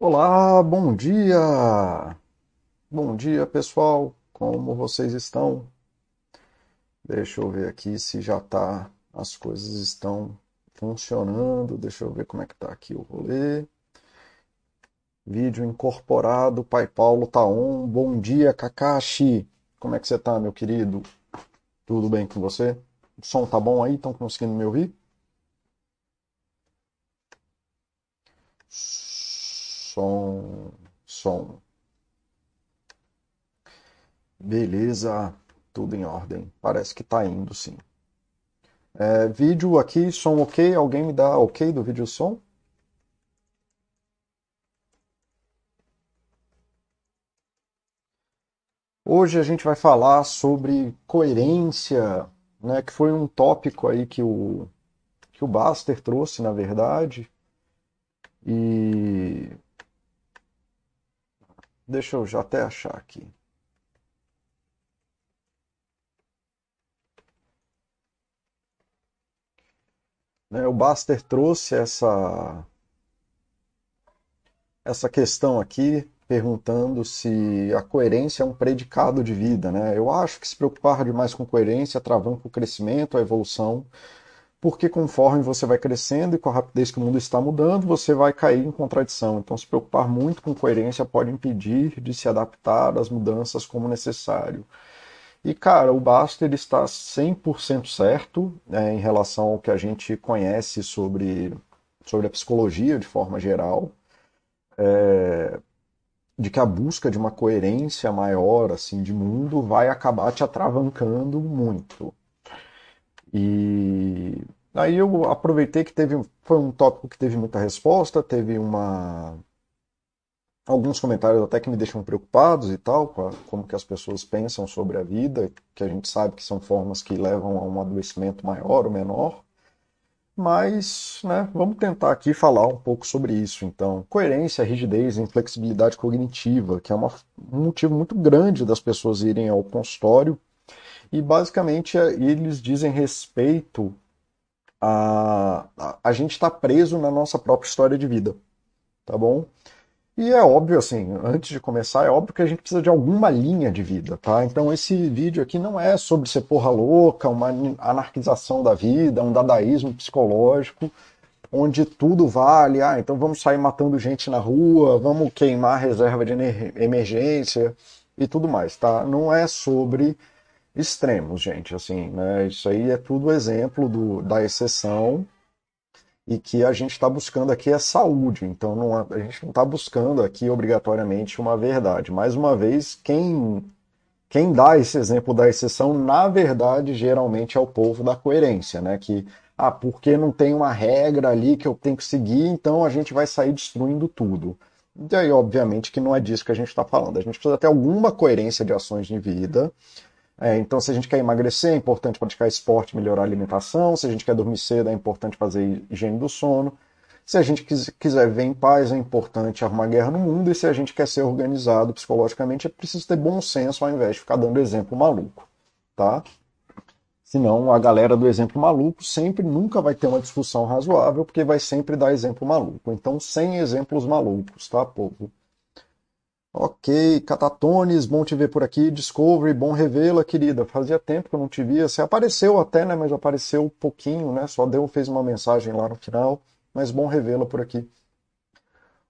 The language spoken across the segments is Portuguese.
Olá, bom dia! Bom dia, pessoal. Como vocês estão? Deixa eu ver aqui se já tá, as coisas estão funcionando. Deixa eu ver como é que tá aqui o rolê. Vídeo incorporado, Pai Paulo tá on. Bom dia, Kakashi. Como é que você tá, meu querido? Tudo bem com você? O som tá bom aí? Estão conseguindo me ouvir? Som, som. Beleza, tudo em ordem. Parece que tá indo, sim. É, vídeo aqui, som ok? Alguém me dá ok do vídeo som? Hoje a gente vai falar sobre coerência, né, que foi um tópico aí que o, que o Baster trouxe, na verdade. E deixa eu já até achar aqui. Né, o Baster trouxe essa essa questão aqui perguntando se a coerência é um predicado de vida, né? Eu acho que se preocupar demais com coerência atravanca o crescimento, a evolução, porque conforme você vai crescendo e com a rapidez que o mundo está mudando, você vai cair em contradição. Então, se preocupar muito com coerência pode impedir de se adaptar às mudanças como necessário. E, cara, o Baster está 100% certo né, em relação ao que a gente conhece sobre, sobre a psicologia de forma geral. É, de que a busca de uma coerência maior assim de mundo vai acabar te atravancando muito. E aí eu aproveitei que teve foi um tópico que teve muita resposta, teve uma alguns comentários até que me deixam preocupados e tal, como que as pessoas pensam sobre a vida, que a gente sabe que são formas que levam a um adoecimento maior ou menor. Mas, né, vamos tentar aqui falar um pouco sobre isso. Então, coerência, rigidez e inflexibilidade cognitiva, que é uma, um motivo muito grande das pessoas irem ao consultório. E, basicamente, é, eles dizem respeito a, a, gente estar tá preso na nossa própria história de vida, tá bom? E é óbvio, assim, antes de começar, é óbvio que a gente precisa de alguma linha de vida, tá? Então esse vídeo aqui não é sobre ser porra louca, uma anarquização da vida, um dadaísmo psicológico, onde tudo vale, ah, então vamos sair matando gente na rua, vamos queimar reserva de emergência e tudo mais, tá? Não é sobre extremos, gente, assim, né? Isso aí é tudo exemplo do, da exceção e que a gente está buscando aqui é saúde. Então não, a gente não está buscando aqui obrigatoriamente uma verdade. Mais uma vez, quem, quem dá esse exemplo da exceção, na verdade, geralmente é o povo da coerência, né? Que, ah, porque não tem uma regra ali que eu tenho que seguir, então a gente vai sair destruindo tudo. E aí, obviamente, que não é disso que a gente está falando. A gente precisa ter alguma coerência de ações de vida é, então, se a gente quer emagrecer, é importante praticar esporte, melhorar a alimentação. Se a gente quer dormir cedo, é importante fazer higiene do sono. Se a gente quiser viver em paz, é importante arrumar guerra no mundo. E se a gente quer ser organizado psicologicamente, é preciso ter bom senso ao invés de ficar dando exemplo maluco, tá? Senão, a galera do exemplo maluco sempre nunca vai ter uma discussão razoável, porque vai sempre dar exemplo maluco. Então, sem exemplos malucos, tá, povo? Ok, Catatones, bom te ver por aqui. Discovery, bom revê-la, querida. Fazia tempo que eu não te via. Você apareceu até, né? Mas apareceu pouquinho, né? Só deu, fez uma mensagem lá no final. Mas bom revê-la por aqui.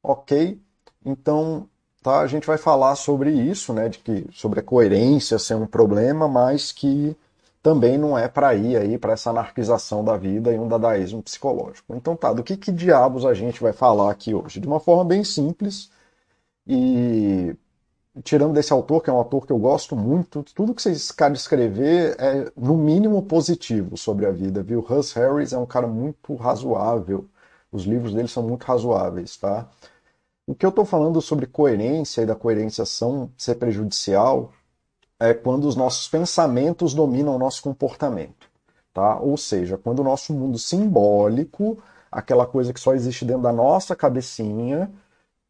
Ok, então tá, a gente vai falar sobre isso, né? De que sobre a coerência ser um problema, mas que também não é para ir aí para essa anarquização da vida e um dadaísmo psicológico. Então tá, do que, que diabos a gente vai falar aqui hoje? De uma forma bem simples e tirando desse autor, que é um autor que eu gosto muito, tudo que vocês querem escrever é, no mínimo, positivo sobre a vida, viu? Russ Harris é um cara muito razoável. Os livros dele são muito razoáveis, tá? O que eu estou falando sobre coerência e da coerência são ser prejudicial é quando os nossos pensamentos dominam o nosso comportamento, tá? Ou seja, quando o nosso mundo simbólico, aquela coisa que só existe dentro da nossa cabecinha,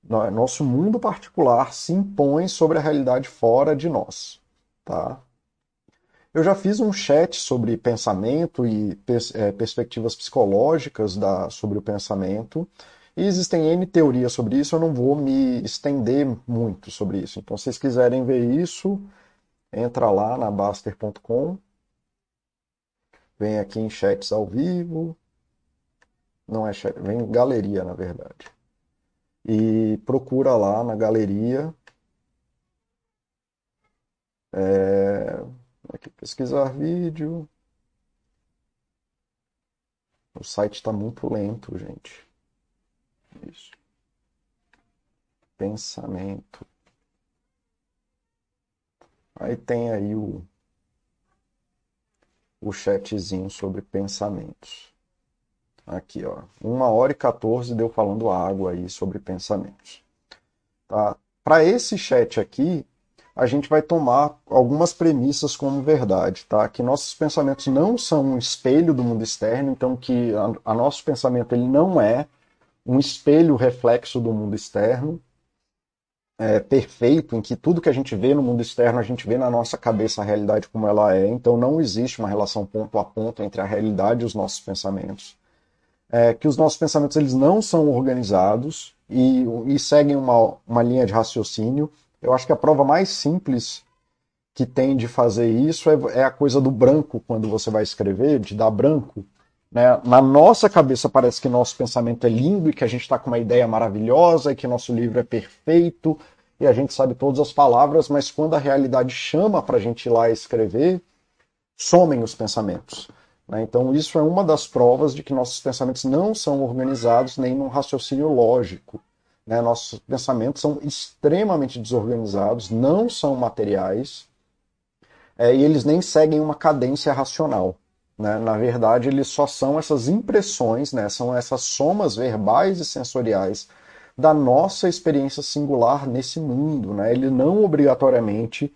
nosso mundo particular se impõe sobre a realidade fora de nós, tá? Eu já fiz um chat sobre pensamento e pers é, perspectivas psicológicas da, sobre o pensamento, E existem N teorias sobre isso, eu não vou me estender muito sobre isso. Então, se vocês quiserem ver isso, entra lá na Baster.com, vem aqui em chats ao vivo, não é chat, vem em galeria, na verdade. E procura lá na galeria. É, aqui, pesquisar vídeo. O site está muito lento, gente. Isso. Pensamento. Aí tem aí o, o chatzinho sobre pensamentos. Aqui, ó. 1 hora e 14 deu falando água aí sobre pensamentos. Tá? Para esse chat aqui, a gente vai tomar algumas premissas como verdade, tá? Que nossos pensamentos não são um espelho do mundo externo, então que a, a nosso pensamento ele não é um espelho reflexo do mundo externo, é, perfeito, em que tudo que a gente vê no mundo externo, a gente vê na nossa cabeça a realidade como ela é, então não existe uma relação ponto a ponto entre a realidade e os nossos pensamentos. É, que os nossos pensamentos eles não são organizados e, e seguem uma, uma linha de raciocínio. Eu acho que a prova mais simples que tem de fazer isso é, é a coisa do branco quando você vai escrever, de dar branco. Né? Na nossa cabeça parece que nosso pensamento é lindo e que a gente está com uma ideia maravilhosa e que nosso livro é perfeito e a gente sabe todas as palavras, mas quando a realidade chama para a gente ir lá escrever, somem os pensamentos. Né? Então, isso é uma das provas de que nossos pensamentos não são organizados nem num raciocínio lógico. Né? Nossos pensamentos são extremamente desorganizados, não são materiais é, e eles nem seguem uma cadência racional. Né? Na verdade, eles só são essas impressões, né? são essas somas verbais e sensoriais da nossa experiência singular nesse mundo. Né? Ele não obrigatoriamente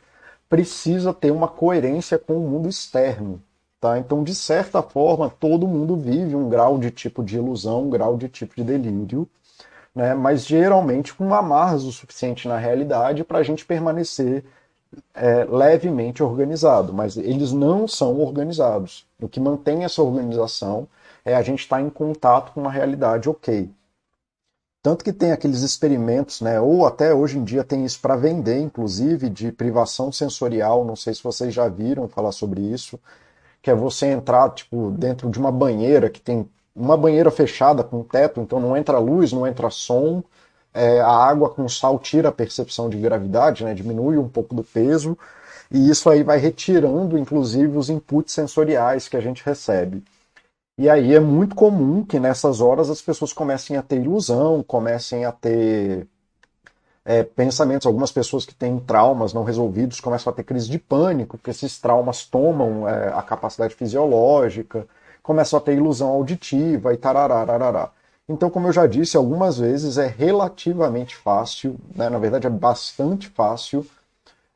precisa ter uma coerência com o mundo externo. Tá? Então, de certa forma, todo mundo vive um grau de tipo de ilusão, um grau de tipo de delírio, né? mas geralmente com amarras o suficiente na realidade para a gente permanecer é, levemente organizado, mas eles não são organizados. O que mantém essa organização é a gente estar tá em contato com uma realidade ok. Tanto que tem aqueles experimentos, né, ou até hoje em dia tem isso para vender, inclusive, de privação sensorial, não sei se vocês já viram falar sobre isso, que é você entrar tipo, dentro de uma banheira que tem uma banheira fechada com teto, então não entra luz, não entra som, é, a água com sal tira a percepção de gravidade, né, diminui um pouco do peso, e isso aí vai retirando, inclusive, os inputs sensoriais que a gente recebe. E aí é muito comum que nessas horas as pessoas comecem a ter ilusão, comecem a ter é, pensamentos. Algumas pessoas que têm traumas não resolvidos começam a ter crise de pânico, porque esses traumas tomam é, a capacidade fisiológica, começam a ter ilusão auditiva e tarará, então, como eu já disse algumas vezes, é relativamente fácil, né? na verdade é bastante fácil,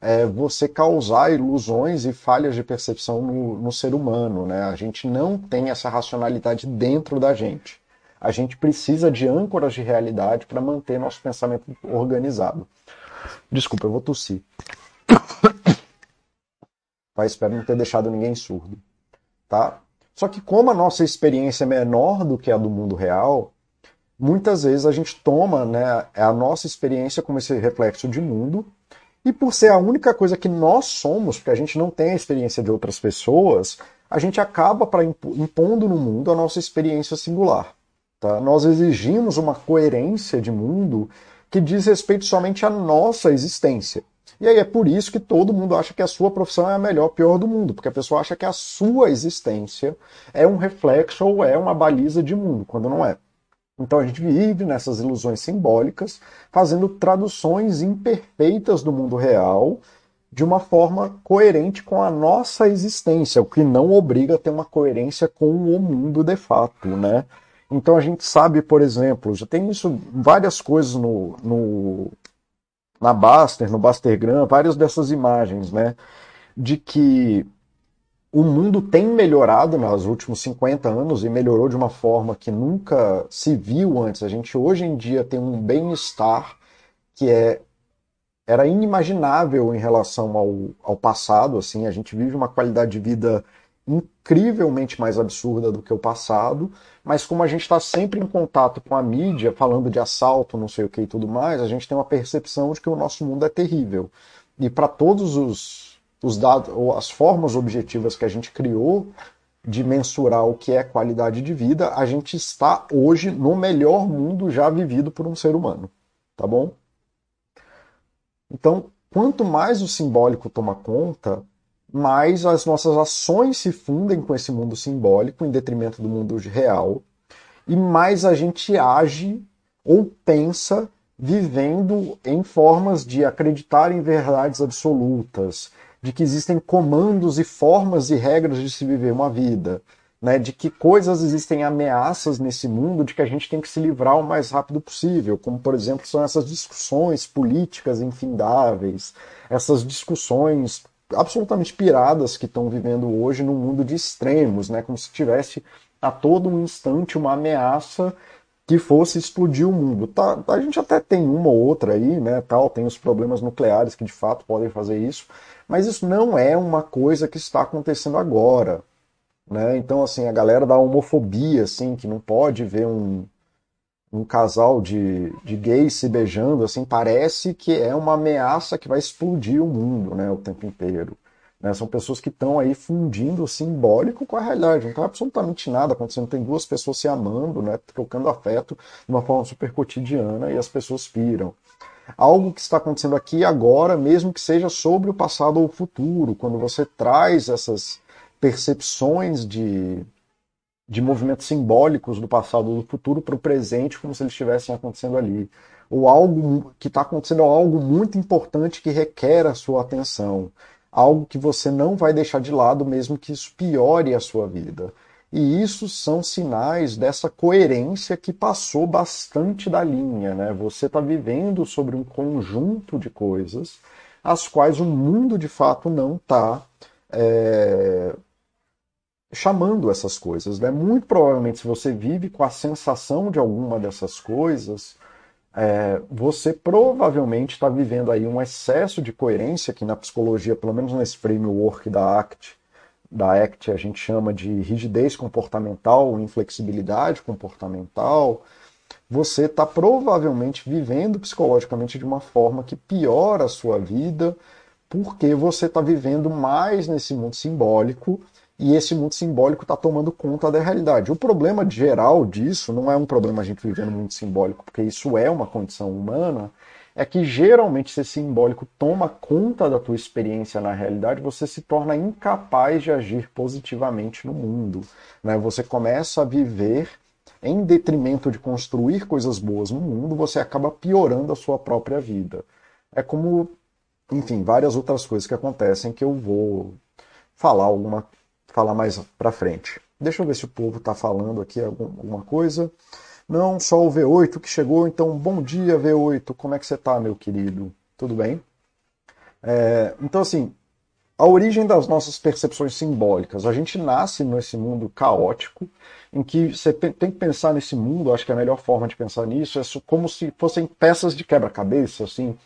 é, você causar ilusões e falhas de percepção no, no, ser humano. Né? A gente não tem essa racionalidade dentro da gente. A gente precisa de âncoras de realidade para manter nosso pensamento organizado. Desculpa, eu vou tossir. Mas espero não ter deixado ninguém surdo. Tá? Só que como a nossa experiência é menor do que a do mundo real, muitas vezes a gente toma né, a nossa experiência como esse reflexo de mundo, e por ser a única coisa que nós somos, porque a gente não tem a experiência de outras pessoas, a gente acaba impondo no mundo a nossa experiência singular. Tá? Nós exigimos uma coerência de mundo que diz respeito somente à nossa existência. E aí é por isso que todo mundo acha que a sua profissão é a melhor, pior do mundo, porque a pessoa acha que a sua existência é um reflexo ou é uma baliza de mundo, quando não é. Então a gente vive nessas ilusões simbólicas, fazendo traduções imperfeitas do mundo real de uma forma coerente com a nossa existência, o que não obriga a ter uma coerência com o mundo de fato, né? Então a gente sabe, por exemplo, já tem isso várias coisas no, no na Baster, no Bastergram, várias dessas imagens, né? De que o mundo tem melhorado nos últimos 50 anos e melhorou de uma forma que nunca se viu antes. A gente hoje em dia tem um bem-estar que é era inimaginável em relação ao, ao passado. Assim, a gente vive uma qualidade de vida incrivelmente mais absurda do que o passado, mas como a gente está sempre em contato com a mídia, falando de assalto, não sei o que e tudo mais, a gente tem uma percepção de que o nosso mundo é terrível. E para todos os, os dados, ou as formas objetivas que a gente criou de mensurar o que é qualidade de vida, a gente está hoje no melhor mundo já vivido por um ser humano, tá bom? Então, quanto mais o simbólico toma conta, mais as nossas ações se fundem com esse mundo simbólico em detrimento do mundo real, e mais a gente age ou pensa vivendo em formas de acreditar em verdades absolutas, de que existem comandos e formas e regras de se viver uma vida, né, de que coisas existem ameaças nesse mundo de que a gente tem que se livrar o mais rápido possível, como por exemplo são essas discussões políticas infindáveis, essas discussões absolutamente piradas que estão vivendo hoje num mundo de extremos, né? Como se tivesse a todo um instante uma ameaça que fosse explodir o mundo. Tá, a gente até tem uma ou outra aí, né? Tal, tem os problemas nucleares que de fato podem fazer isso, mas isso não é uma coisa que está acontecendo agora, né? Então assim a galera da homofobia, assim, que não pode ver um um casal de, de gays se beijando, assim, parece que é uma ameaça que vai explodir o mundo, né, o tempo inteiro. Né? São pessoas que estão aí fundindo o simbólico com a realidade. Não está absolutamente nada acontecendo. Tem duas pessoas se amando, né, trocando afeto de uma forma super cotidiana e as pessoas piram. Algo que está acontecendo aqui agora, mesmo que seja sobre o passado ou o futuro, quando você traz essas percepções de, de movimentos simbólicos do passado ou do futuro para o presente, como se eles estivessem acontecendo ali. Ou algo que está acontecendo algo muito importante que requer a sua atenção. Algo que você não vai deixar de lado, mesmo que isso piore a sua vida. E isso são sinais dessa coerência que passou bastante da linha. Né? Você está vivendo sobre um conjunto de coisas as quais o mundo de fato não está é, chamando essas coisas. Né? Muito provavelmente, se você vive com a sensação de alguma dessas coisas, é, você provavelmente está vivendo aí um excesso de coerência, que na psicologia, pelo menos nesse framework da ACT, da ACT a gente chama de rigidez comportamental, inflexibilidade comportamental. Você está provavelmente vivendo psicologicamente de uma forma que piora a sua vida, porque você está vivendo mais nesse mundo simbólico e esse mundo simbólico está tomando conta da realidade. O problema geral disso não é um problema a gente viver no mundo simbólico, porque isso é uma condição humana, é que geralmente se esse simbólico toma conta da tua experiência na realidade, você se torna incapaz de agir positivamente no mundo. Né? Você começa a viver em detrimento de construir coisas boas no mundo, você acaba piorando a sua própria vida. É como, enfim, várias outras coisas que acontecem que eu vou falar alguma falar mais para frente. Deixa eu ver se o povo está falando aqui alguma coisa. Não, só o V8 que chegou, então bom dia V8, como é que você está, meu querido? Tudo bem? É, então, assim, a origem das nossas percepções simbólicas. A gente nasce nesse mundo caótico, em que você tem que pensar nesse mundo, acho que a melhor forma de pensar nisso é como se fossem peças de quebra-cabeça, assim.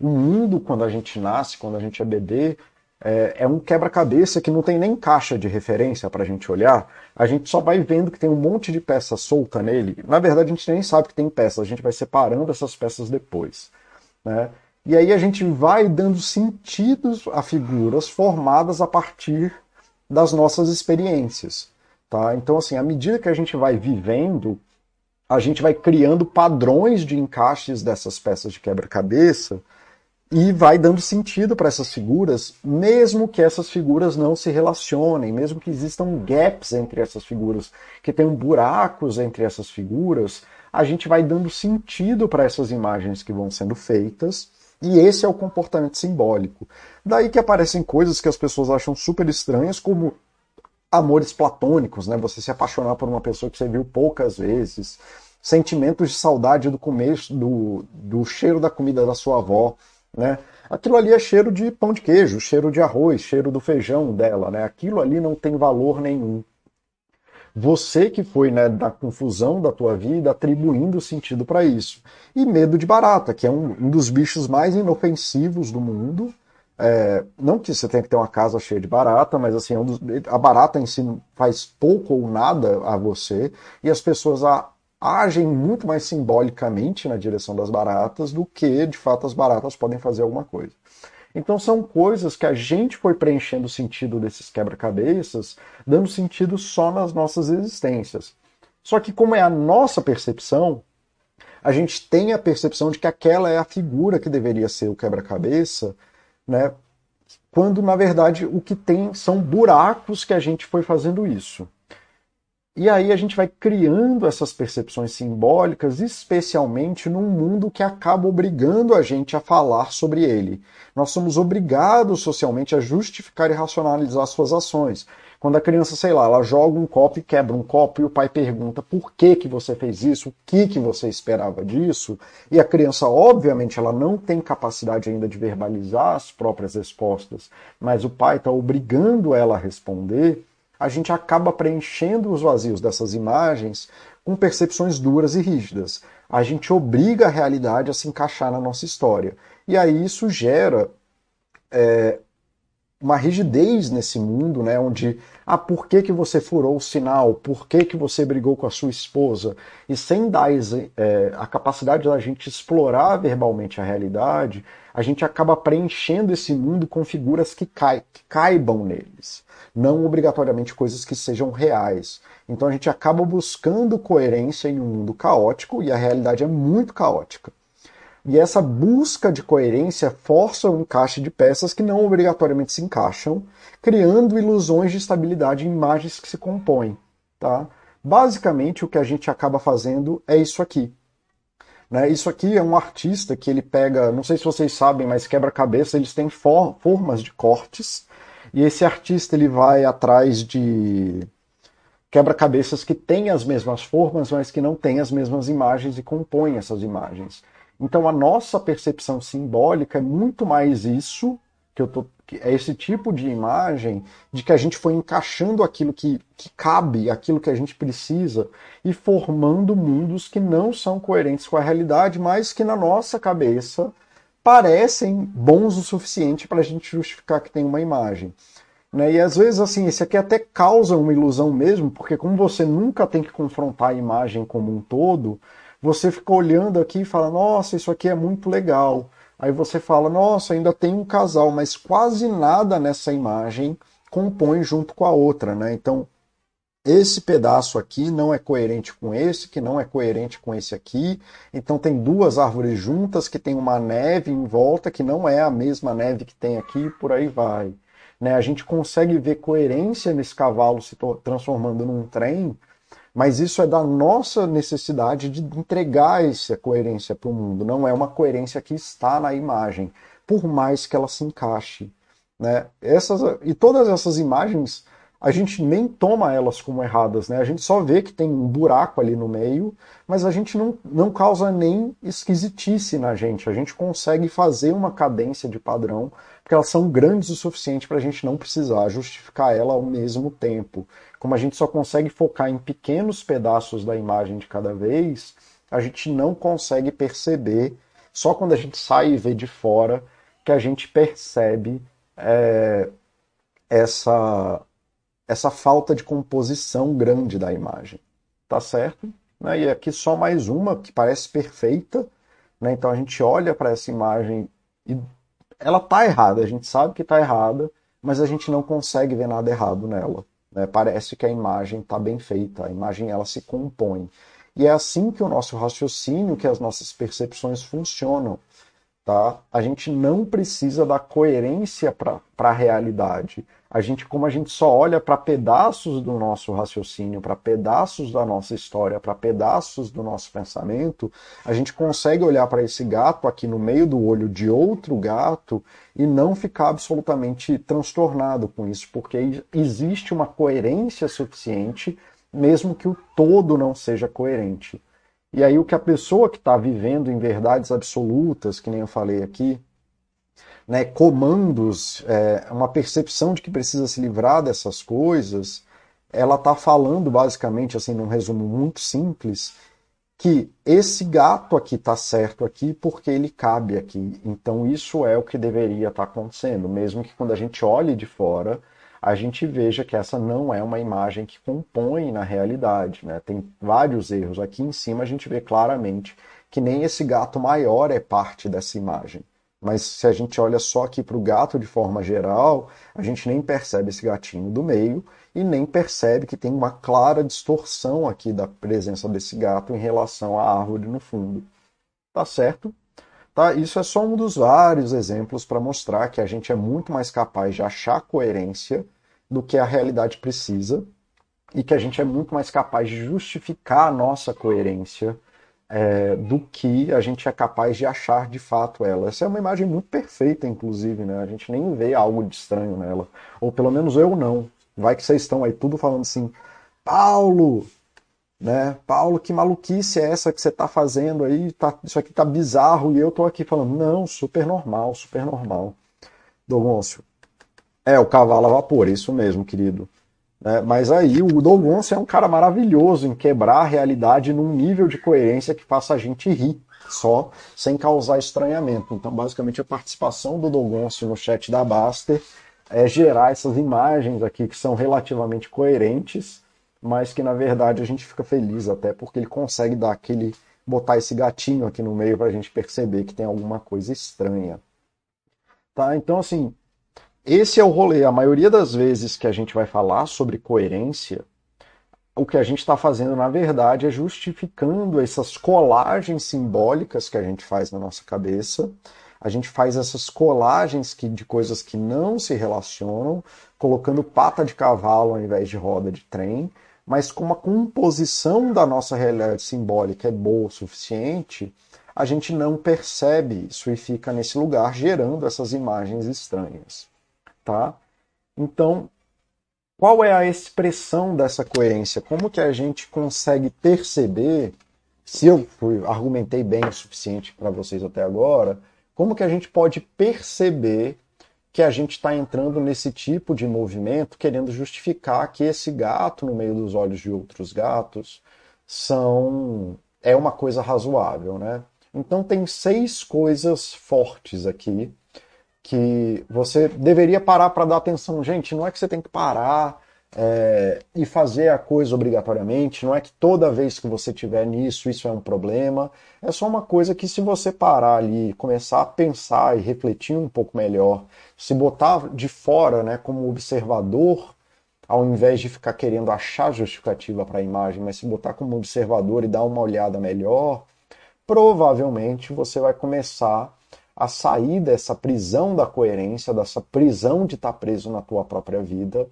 O mundo, quando a gente nasce, quando a gente é bebê, é, é um quebra-cabeça que não tem nem caixa de referência para a gente olhar. A gente só vai vendo que tem um monte de peça solta nele. Na verdade, a gente nem sabe que tem peças, a gente vai separando essas peças depois. Né? E aí a gente vai dando sentidos a figuras formadas a partir das nossas experiências. Tá? Então, assim, à medida que a gente vai vivendo, a gente vai criando padrões de encaixes dessas peças de quebra-cabeça e vai dando sentido para essas figuras, mesmo que essas figuras não se relacionem, mesmo que existam gaps entre essas figuras, que tenham buracos entre essas figuras, a gente vai dando sentido para essas imagens que vão sendo feitas, e esse é o comportamento simbólico. Daí que aparecem coisas que as pessoas acham super estranhas, como amores platônicos, né? Você se apaixonar por uma pessoa que você viu poucas vezes, sentimentos de saudade do começo, do, do cheiro da comida da sua avó, né? Aquilo ali é cheiro de pão de queijo, cheiro de arroz, cheiro do feijão dela, né? Aquilo ali não tem valor nenhum. Você que foi né, da confusão da tua vida atribuindo sentido para isso. E medo de barata, que é um, um, dos bichos mais inofensivos do mundo, É, não que você tenha que ter uma casa cheia de barata, mas assim, é a barata em si faz pouco ou nada a você, e as pessoas a, agem muito mais simbolicamente na direção das baratas do que, de fato, as baratas podem fazer alguma coisa. Então são coisas que a gente foi preenchendo o sentido desses quebra-cabeças, dando sentido só nas nossas existências. Só que como é a nossa percepção, a gente tem a percepção de que aquela é a figura que deveria ser o quebra-cabeça, né? Quando na verdade o que tem são buracos que a gente foi fazendo isso. E aí a gente vai criando essas percepções simbólicas, especialmente num mundo que acaba obrigando a gente a falar sobre ele. Nós somos obrigados socialmente a justificar e racionalizar suas ações. Quando a criança, sei lá, ela joga um copo e quebra um copo e o pai pergunta por que que você fez isso, o que que você esperava disso, e a criança, obviamente, ela não tem capacidade ainda de verbalizar as próprias respostas, mas o pai está obrigando ela a responder, a gente acaba preenchendo os vazios dessas imagens com percepções duras e rígidas. A gente obriga a realidade a se encaixar na nossa história. E aí isso gera é, uma rigidez nesse mundo, né, onde ah, por que, que você furou o sinal? Por que, que você brigou com a sua esposa? E sem dar é, a capacidade da gente explorar verbalmente a realidade, a gente acaba preenchendo esse mundo com figuras que, cai, que caibam neles, não obrigatoriamente coisas que sejam reais. Então a gente acaba buscando coerência em um mundo caótico e a realidade é muito caótica. E essa busca de coerência força o encaixe de peças que não obrigatoriamente se encaixam, criando ilusões de estabilidade em imagens que se compõem. Tá? Basicamente, o que a gente acaba fazendo é isso aqui. Né? Isso aqui é um artista que ele pega, não sei se vocês sabem, mas quebra-cabeça, eles têm for formas de cortes, e esse artista ele vai atrás de quebra-cabeças que têm as mesmas formas, mas que não têm as mesmas imagens e compõem essas imagens. Então a nossa percepção simbólica é muito mais isso, que eu tô, é esse tipo de imagem de que a gente foi encaixando aquilo que, que cabe, aquilo que a gente precisa, e formando mundos que não são coerentes com a realidade, mas que na nossa cabeça parecem bons o suficiente para a gente justificar que tem uma imagem. Né? E às vezes, assim, esse aqui até causa uma ilusão mesmo, porque como você nunca tem que confrontar a imagem como um todo, você fica olhando aqui e fala, nossa, isso aqui é muito legal. Aí você fala, nossa, ainda tem um casal, mas quase nada nessa imagem compõe junto com a outra, né? Então, esse pedaço aqui não é coerente com esse, que não é coerente com esse aqui. Então tem duas árvores juntas que tem uma neve em volta que não é a mesma neve que tem aqui, por aí vai. Né? A gente consegue ver coerência nesse cavalo se transformando num trem mas isso é da nossa necessidade de entregar essa coerência para o mundo, não é uma coerência que está na imagem, por mais que ela se encaixe. Né? Essas, e todas essas imagens, a gente nem toma elas como erradas, né? a gente só vê que tem um buraco ali no meio, mas a gente não, não causa nem esquisitice na gente, a gente consegue fazer uma cadência de padrão, porque elas são grandes o suficiente para a gente não precisar justificar ela ao mesmo tempo como a gente só consegue focar em pequenos pedaços da imagem de cada vez, a gente não consegue perceber, só quando a gente sai e vê de fora, que a gente percebe é, essa, essa falta de composição grande da imagem. Tá certo? Né? E aqui só mais uma que parece perfeita. Né? Então a gente olha para essa imagem e ela tá errada, a gente sabe que tá errada, mas a gente não consegue ver nada errado nela. Né? Parece que a imagem está bem feita, a imagem ela se compõe. E é assim que o nosso raciocínio, que as nossas percepções funcionam. Tá? A gente não precisa da coerência para a realidade. A gente, como a gente só olha para pedaços do nosso raciocínio, para pedaços da nossa história, para pedaços do nosso pensamento, a gente consegue olhar para esse gato aqui no meio do olho de outro gato e não ficar absolutamente transtornado com isso, porque existe uma coerência suficiente, mesmo que o todo não seja coerente. E aí o que a pessoa que está vivendo em verdades absolutas, que nem eu falei aqui, né, comandos, é, uma percepção de que precisa se livrar dessas coisas, ela está falando basicamente, assim, num resumo muito simples, que esse gato aqui está certo aqui porque ele cabe aqui. Então isso é o que deveria estar tá acontecendo, mesmo que quando a gente olhe de fora, a gente veja que essa não é uma imagem que compõe na realidade. Né? Tem vários erros. Aqui em cima a gente vê claramente que nem esse gato maior é parte dessa imagem. Mas se a gente olha só aqui para o gato de forma geral, a gente nem percebe esse gatinho do meio e nem percebe que tem uma clara distorção aqui da presença desse gato em relação à árvore no fundo. Tá certo? Tá? Isso é só um dos vários exemplos para mostrar que a gente é muito mais capaz de achar coerência do que a realidade precisa e que a gente é muito mais capaz de justificar a nossa coerência é, do que a gente é capaz de achar de fato ela. Essa é uma imagem muito perfeita, inclusive, né? A gente nem vê algo de estranho nela. Ou pelo menos eu não. Vai que vocês estão aí tudo falando assim, Paulo, né? Paulo, que maluquice é essa que você está fazendo aí? Tá, isso aqui tá bizarro e eu tô aqui falando, não, super normal, super normal. Dogoncio. É, o cavalo a vapor, isso mesmo, querido. É, mas aí o Dogoncio é um cara maravilhoso em quebrar a realidade num nível de coerência que faça a gente rir só, sem causar estranhamento. Então, basicamente, a participação do Dogoncio no chat da Baster é gerar essas imagens aqui que são relativamente coerentes, mas que na verdade a gente fica feliz até porque ele consegue dar aquele botar esse gatinho aqui no meio para a gente perceber que tem alguma coisa estranha. Tá? Então assim, esse é o rolê. A maioria das vezes que a gente vai falar sobre coerência, o que a gente está fazendo, na verdade, é justificando essas colagens simbólicas que a gente faz na nossa cabeça a gente faz essas colagens que, de coisas que não se relacionam, colocando pata de cavalo ao invés de roda de trem, mas como a composição da nossa realidade simbólica é boa o suficiente, a gente não percebe isso e fica nesse lugar gerando essas imagens estranhas, tá? Então, qual é a expressão dessa coerência? Como que a gente consegue perceber, se eu fui, argumentei bem o suficiente para vocês até agora, como que a gente pode perceber que a gente está entrando nesse tipo de movimento, querendo justificar que esse gato no meio dos olhos de outros gatos são é uma coisa razoável, né? Então tem seis coisas fortes aqui que você deveria parar para dar atenção. Gente, não é que você tem que parar é, e fazer a coisa obrigatoriamente. Não é que toda vez que você tiver nisso, isso é um problema. É só uma coisa que, se você parar ali, começar a pensar e refletir um pouco melhor, se botar de fora, né, como observador, ao invés de ficar querendo achar justificativa para a imagem, mas se botar como observador e dar uma olhada melhor, provavelmente você vai começar a sair dessa prisão da coerência, dessa prisão de estar preso na tua própria vida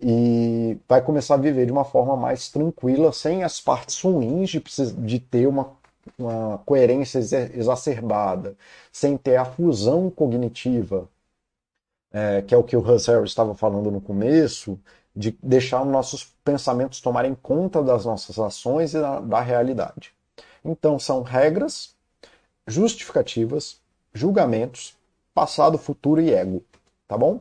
e vai começar a viver de uma forma mais tranquila, sem as partes ruins de, de ter uma, uma coerência exacerbada, sem ter a fusão cognitiva, é, que é o que o Russell estava falando no começo, de deixar nossos pensamentos tomarem conta das nossas ações e da, da realidade. Então, são regras, justificativas, julgamentos, passado, futuro e ego. Tá bom?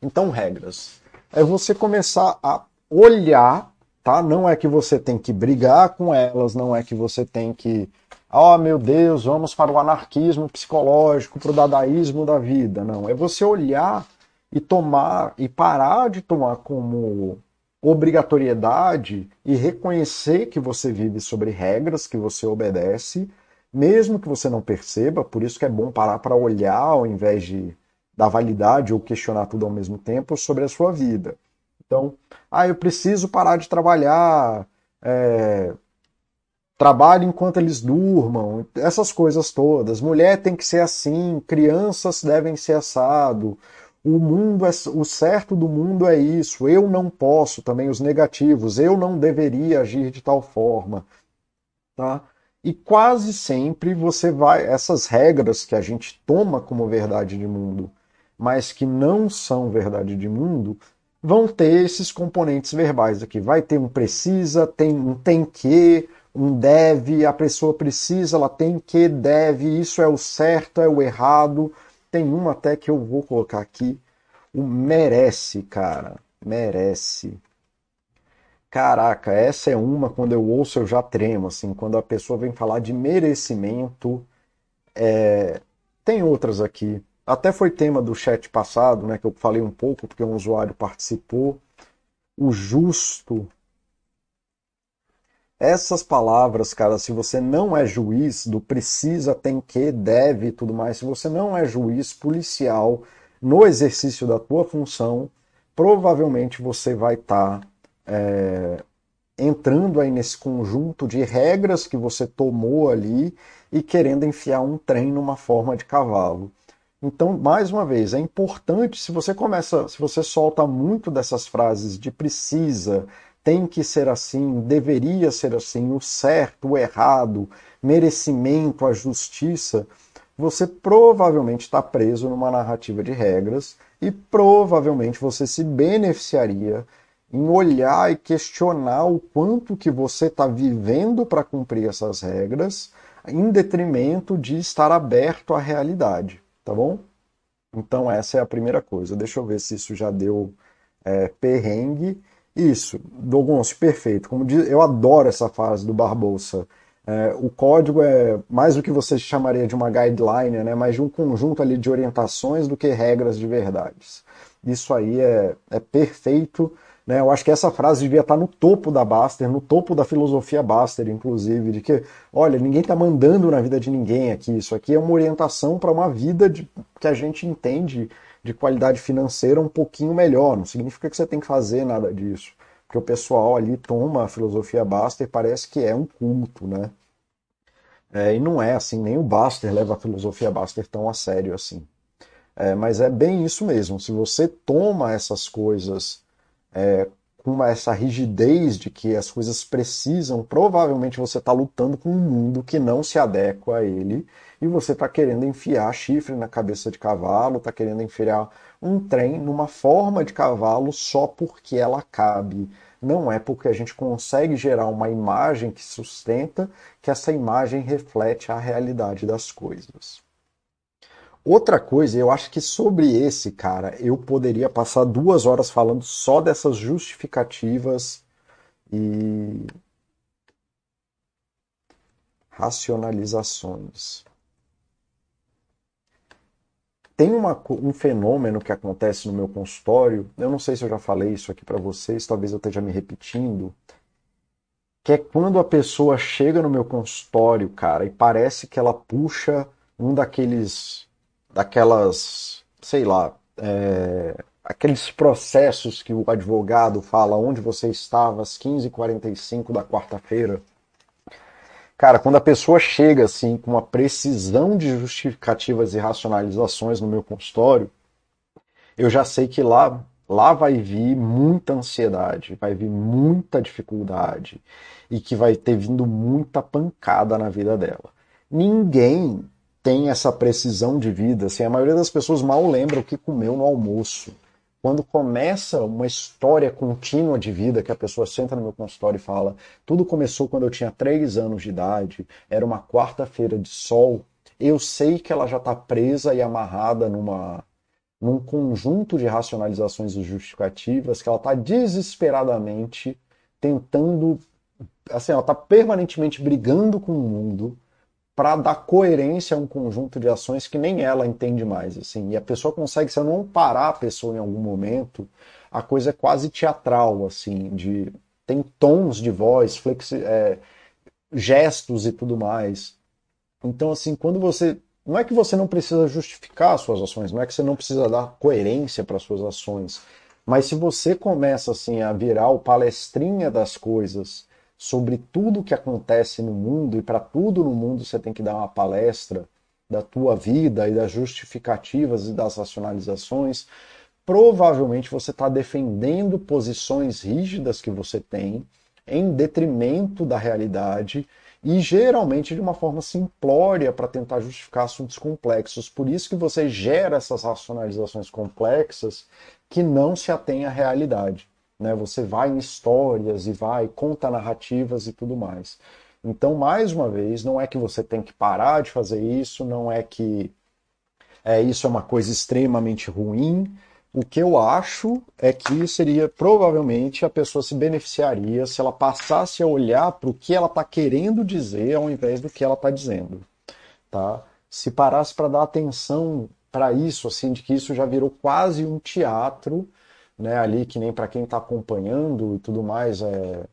Então, regras é você começar a olhar, tá? Não é que você tem que brigar com elas, não é que você tem que, oh meu Deus, vamos para o anarquismo psicológico, para o dadaísmo da vida. Não, é você olhar e tomar e parar de tomar como obrigatoriedade e reconhecer que você vive sobre regras que você obedece, mesmo que você não perceba, por isso que é bom parar para olhar ao invés de da validade ou questionar tudo ao mesmo tempo sobre a sua vida. Então, ah, eu preciso parar de trabalhar, é, trabalho enquanto eles durmam, essas coisas todas. Mulher tem que ser assim, crianças devem ser assado. O mundo é o certo do mundo é isso. Eu não posso também os negativos. Eu não deveria agir de tal forma, tá? E quase sempre você vai essas regras que a gente toma como verdade de mundo mas que não são verdade de mundo, vão ter esses componentes verbais aqui. Vai ter um precisa, tem um tem que, um deve, a pessoa precisa, ela tem que, deve, isso é o certo, é o errado. Tem uma até que eu vou colocar aqui, o merece, cara, merece. Caraca, essa é uma, quando eu ouço eu já tremo, assim, quando a pessoa vem falar de merecimento, é, tem outras aqui. Até foi tema do chat passado, né, que eu falei um pouco, porque um usuário participou. O justo. Essas palavras, cara, se você não é juiz do precisa, tem que, deve e tudo mais, se você não é juiz policial no exercício da tua função, provavelmente você vai estar tá, é, entrando aí nesse conjunto de regras que você tomou ali e querendo enfiar um trem numa forma de cavalo. Então, mais uma vez, é importante se você começa, se você solta muito dessas frases de precisa, tem que ser assim, deveria ser assim, o certo, o errado, merecimento, a justiça, você provavelmente está preso numa narrativa de regras e provavelmente você se beneficiaria em olhar e questionar o quanto que você está vivendo para cumprir essas regras, em detrimento de estar aberto à realidade, tá bom? Então essa é a primeira coisa. Deixa eu ver se isso já deu é, perrengue. Isso, Dogoncio, perfeito. Como diz, eu adoro essa fase do Barbosa. É, o código é mais do que você chamaria de uma guideline, né, mas de um conjunto ali de orientações do que regras de verdades. Isso aí é, é perfeito né? Eu acho que essa frase devia estar no topo da Baster, no topo da filosofia Baster, inclusive, de que, olha, ninguém está mandando na vida de ninguém aqui. Isso aqui é uma orientação para uma vida de, que a gente entende de qualidade financeira um pouquinho melhor. Não significa que você tem que fazer nada disso. Porque o pessoal ali toma a filosofia Baster, parece que é um culto, né? É, e não é assim, nem o Baster leva a filosofia Baster tão a sério assim. É, mas é bem isso mesmo. Se você toma essas coisas é, com essa rigidez de que as coisas precisam, provavelmente você está lutando com um mundo que não se adequa a ele e você está querendo enfiar chifre na cabeça de cavalo, está querendo enfiar um trem numa forma de cavalo só porque ela cabe. Não é porque a gente consegue gerar uma imagem que sustenta que essa imagem reflete a realidade das coisas. Outra coisa, eu acho que sobre esse, cara, eu poderia passar duas horas falando só dessas justificativas e racionalizações. Tem uma, um fenômeno que acontece no meu consultório, eu não sei se eu já falei isso aqui para vocês, talvez eu esteja me repetindo, que é quando a pessoa chega no meu consultório, cara, e parece que ela puxa um daqueles daquelas, sei lá, é, aqueles processos que o advogado fala onde você estava às 15h45 da quarta-feira. Cara, quando a pessoa chega assim com uma precisão de justificativas e racionalizações no meu consultório, eu já sei que lá lá vai vir muita ansiedade, vai vir muita dificuldade e que vai ter vindo muita pancada na vida dela. Ninguém tem essa precisão de vida. Assim, a maioria das pessoas mal lembra o que comeu no almoço. Quando começa uma história contínua de vida, que a pessoa senta no meu consultório e fala: tudo começou quando eu tinha três anos de idade, era uma quarta-feira de sol, eu sei que ela já está presa e amarrada numa, num conjunto de racionalizações justificativas que ela está desesperadamente tentando. Assim, ela está permanentemente brigando com o mundo para dar coerência a um conjunto de ações que nem ela entende mais, assim. E a pessoa consegue, se eu não parar a pessoa em algum momento, a coisa é quase teatral, assim, de tem tons de voz, flexi é, gestos e tudo mais. Então, assim, quando você não é que você não precisa justificar as suas ações, não é que você não precisa dar coerência para as suas ações, mas se você começa assim a virar o palestrinha das coisas sobre tudo que acontece no mundo e para tudo no mundo você tem que dar uma palestra da tua vida e das justificativas e das racionalizações, provavelmente você está defendendo posições rígidas que você tem em detrimento da realidade e geralmente de uma forma simplória para tentar justificar assuntos complexos. Por isso que você gera essas racionalizações complexas que não se atêm à realidade. Né? Você vai em histórias e vai, conta narrativas e tudo mais. Então, mais uma vez, não é que você tem que parar de fazer isso, não é que é, isso é uma coisa extremamente ruim. O que eu acho é que seria provavelmente a pessoa se beneficiaria se ela passasse a olhar para o que ela está querendo dizer ao invés do que ela está dizendo, tá? Se parasse para dar atenção para isso, assim, de que isso já virou quase um teatro, né? Ali que nem para quem está acompanhando e tudo mais, é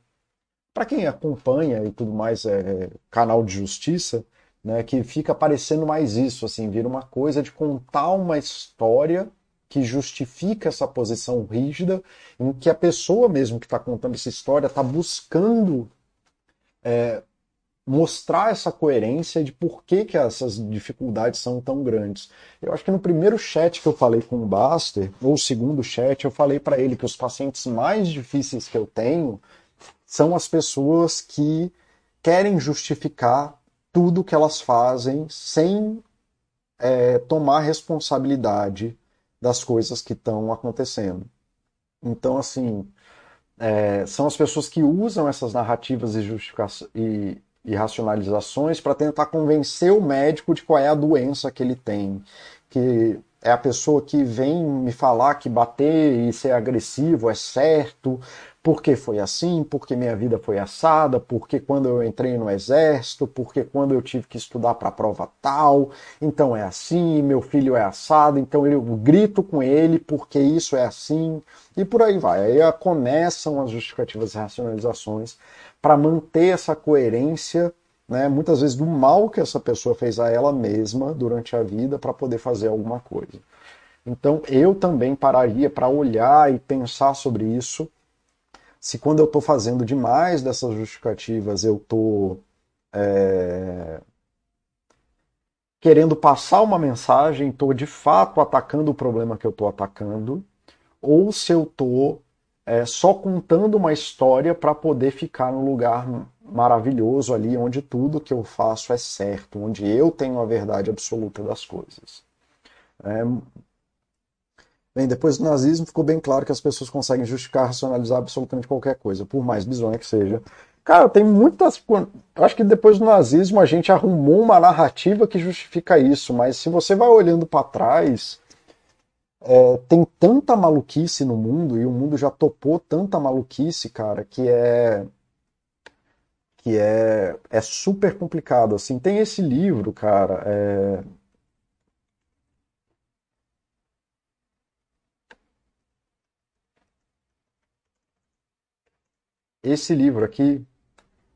para quem acompanha e tudo mais, é canal de justiça, né? Que fica parecendo mais isso, assim, vira uma coisa de contar uma história que justifica essa posição rígida, em que a pessoa mesmo que está contando essa história está buscando é, mostrar essa coerência de por que, que essas dificuldades são tão grandes. Eu acho que no primeiro chat que eu falei com o Baster, ou o segundo chat, eu falei para ele que os pacientes mais difíceis que eu tenho são as pessoas que querem justificar tudo que elas fazem sem é, tomar responsabilidade das coisas que estão acontecendo. Então, assim, é, são as pessoas que usam essas narrativas e, e, racionalizações para tentar convencer o médico de qual é a doença que ele tem. Que é a pessoa que vem me falar que bater e ser agressivo é certo, porque foi assim, porque minha vida foi assada, porque quando eu entrei no exército, porque quando eu tive que estudar para a prova tal, então é assim, meu filho é assado, então eu grito com ele porque isso é assim, e por aí vai. Aí começam as justificativas e racionalizações para manter essa coerência, né, muitas vezes do mal que essa pessoa fez a ela mesma durante a vida para poder fazer alguma coisa. Então eu também pararia para olhar e pensar sobre isso se quando eu estou fazendo demais dessas justificativas eu estou é, querendo passar uma mensagem, estou de fato atacando o problema que eu estou atacando, ou se eu estou é, só contando uma história para poder ficar no lugar maravilhoso ali onde tudo que eu faço é certo, onde eu tenho a verdade absoluta das coisas. É, Bem, depois do nazismo ficou bem claro que as pessoas conseguem justificar, racionalizar absolutamente qualquer coisa, por mais bizonha que seja. Cara, tem muitas. Acho que depois do nazismo a gente arrumou uma narrativa que justifica isso, mas se você vai olhando para trás, é, tem tanta maluquice no mundo e o mundo já topou tanta maluquice, cara, que é que é, é super complicado. Assim, tem esse livro, cara. É, esse livro aqui.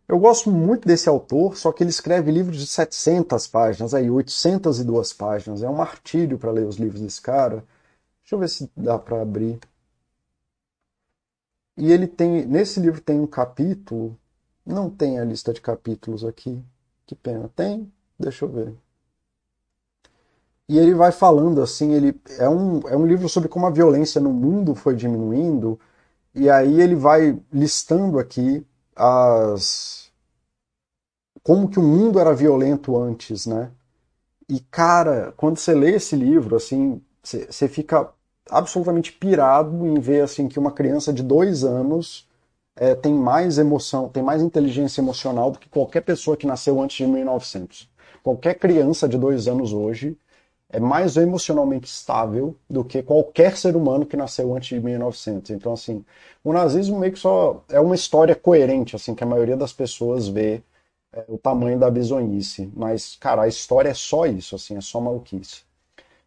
Eu gosto muito desse autor, só que ele escreve livros de 700 páginas, aí 802 páginas. É um martírio para ler os livros desse cara. Deixa eu ver se dá para abrir. E ele tem, nesse livro tem um capítulo, não tem a lista de capítulos aqui. Que pena. Tem? Deixa eu ver. E ele vai falando assim, ele é um, é um livro sobre como a violência no mundo foi diminuindo e aí ele vai listando aqui as como que o mundo era violento antes, né? E cara, quando você lê esse livro, assim, você fica absolutamente pirado em ver assim que uma criança de dois anos é, tem mais emoção, tem mais inteligência emocional do que qualquer pessoa que nasceu antes de 1900. Qualquer criança de dois anos hoje é mais emocionalmente estável do que qualquer ser humano que nasceu antes de 1900. Então, assim, o nazismo meio que só é uma história coerente, assim, que a maioria das pessoas vê é, o tamanho da bizonhice. Mas, cara, a história é só isso, assim, é só maluquice.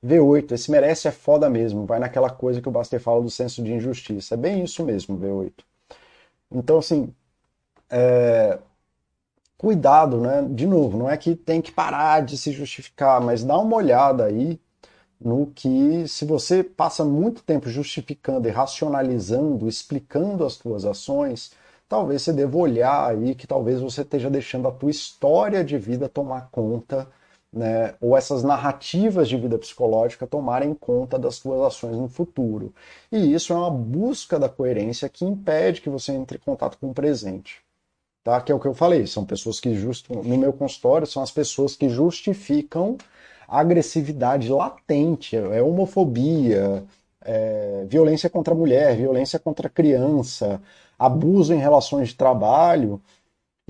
V8, esse merece é foda mesmo, vai naquela coisa que o Baster fala do senso de injustiça. É bem isso mesmo, V8. Então, assim, é, cuidado, né? De novo, não é que tem que parar de se justificar, mas dá uma olhada aí no que, se você passa muito tempo justificando e racionalizando, explicando as suas ações, talvez você deva olhar aí que talvez você esteja deixando a tua história de vida tomar conta, né? Ou essas narrativas de vida psicológica tomarem conta das suas ações no futuro. E isso é uma busca da coerência que impede que você entre em contato com o presente tá? Que é o que eu falei, são pessoas que justo no meu consultório são as pessoas que justificam agressividade latente, é homofobia, é, violência contra a mulher, violência contra a criança, abuso em relações de trabalho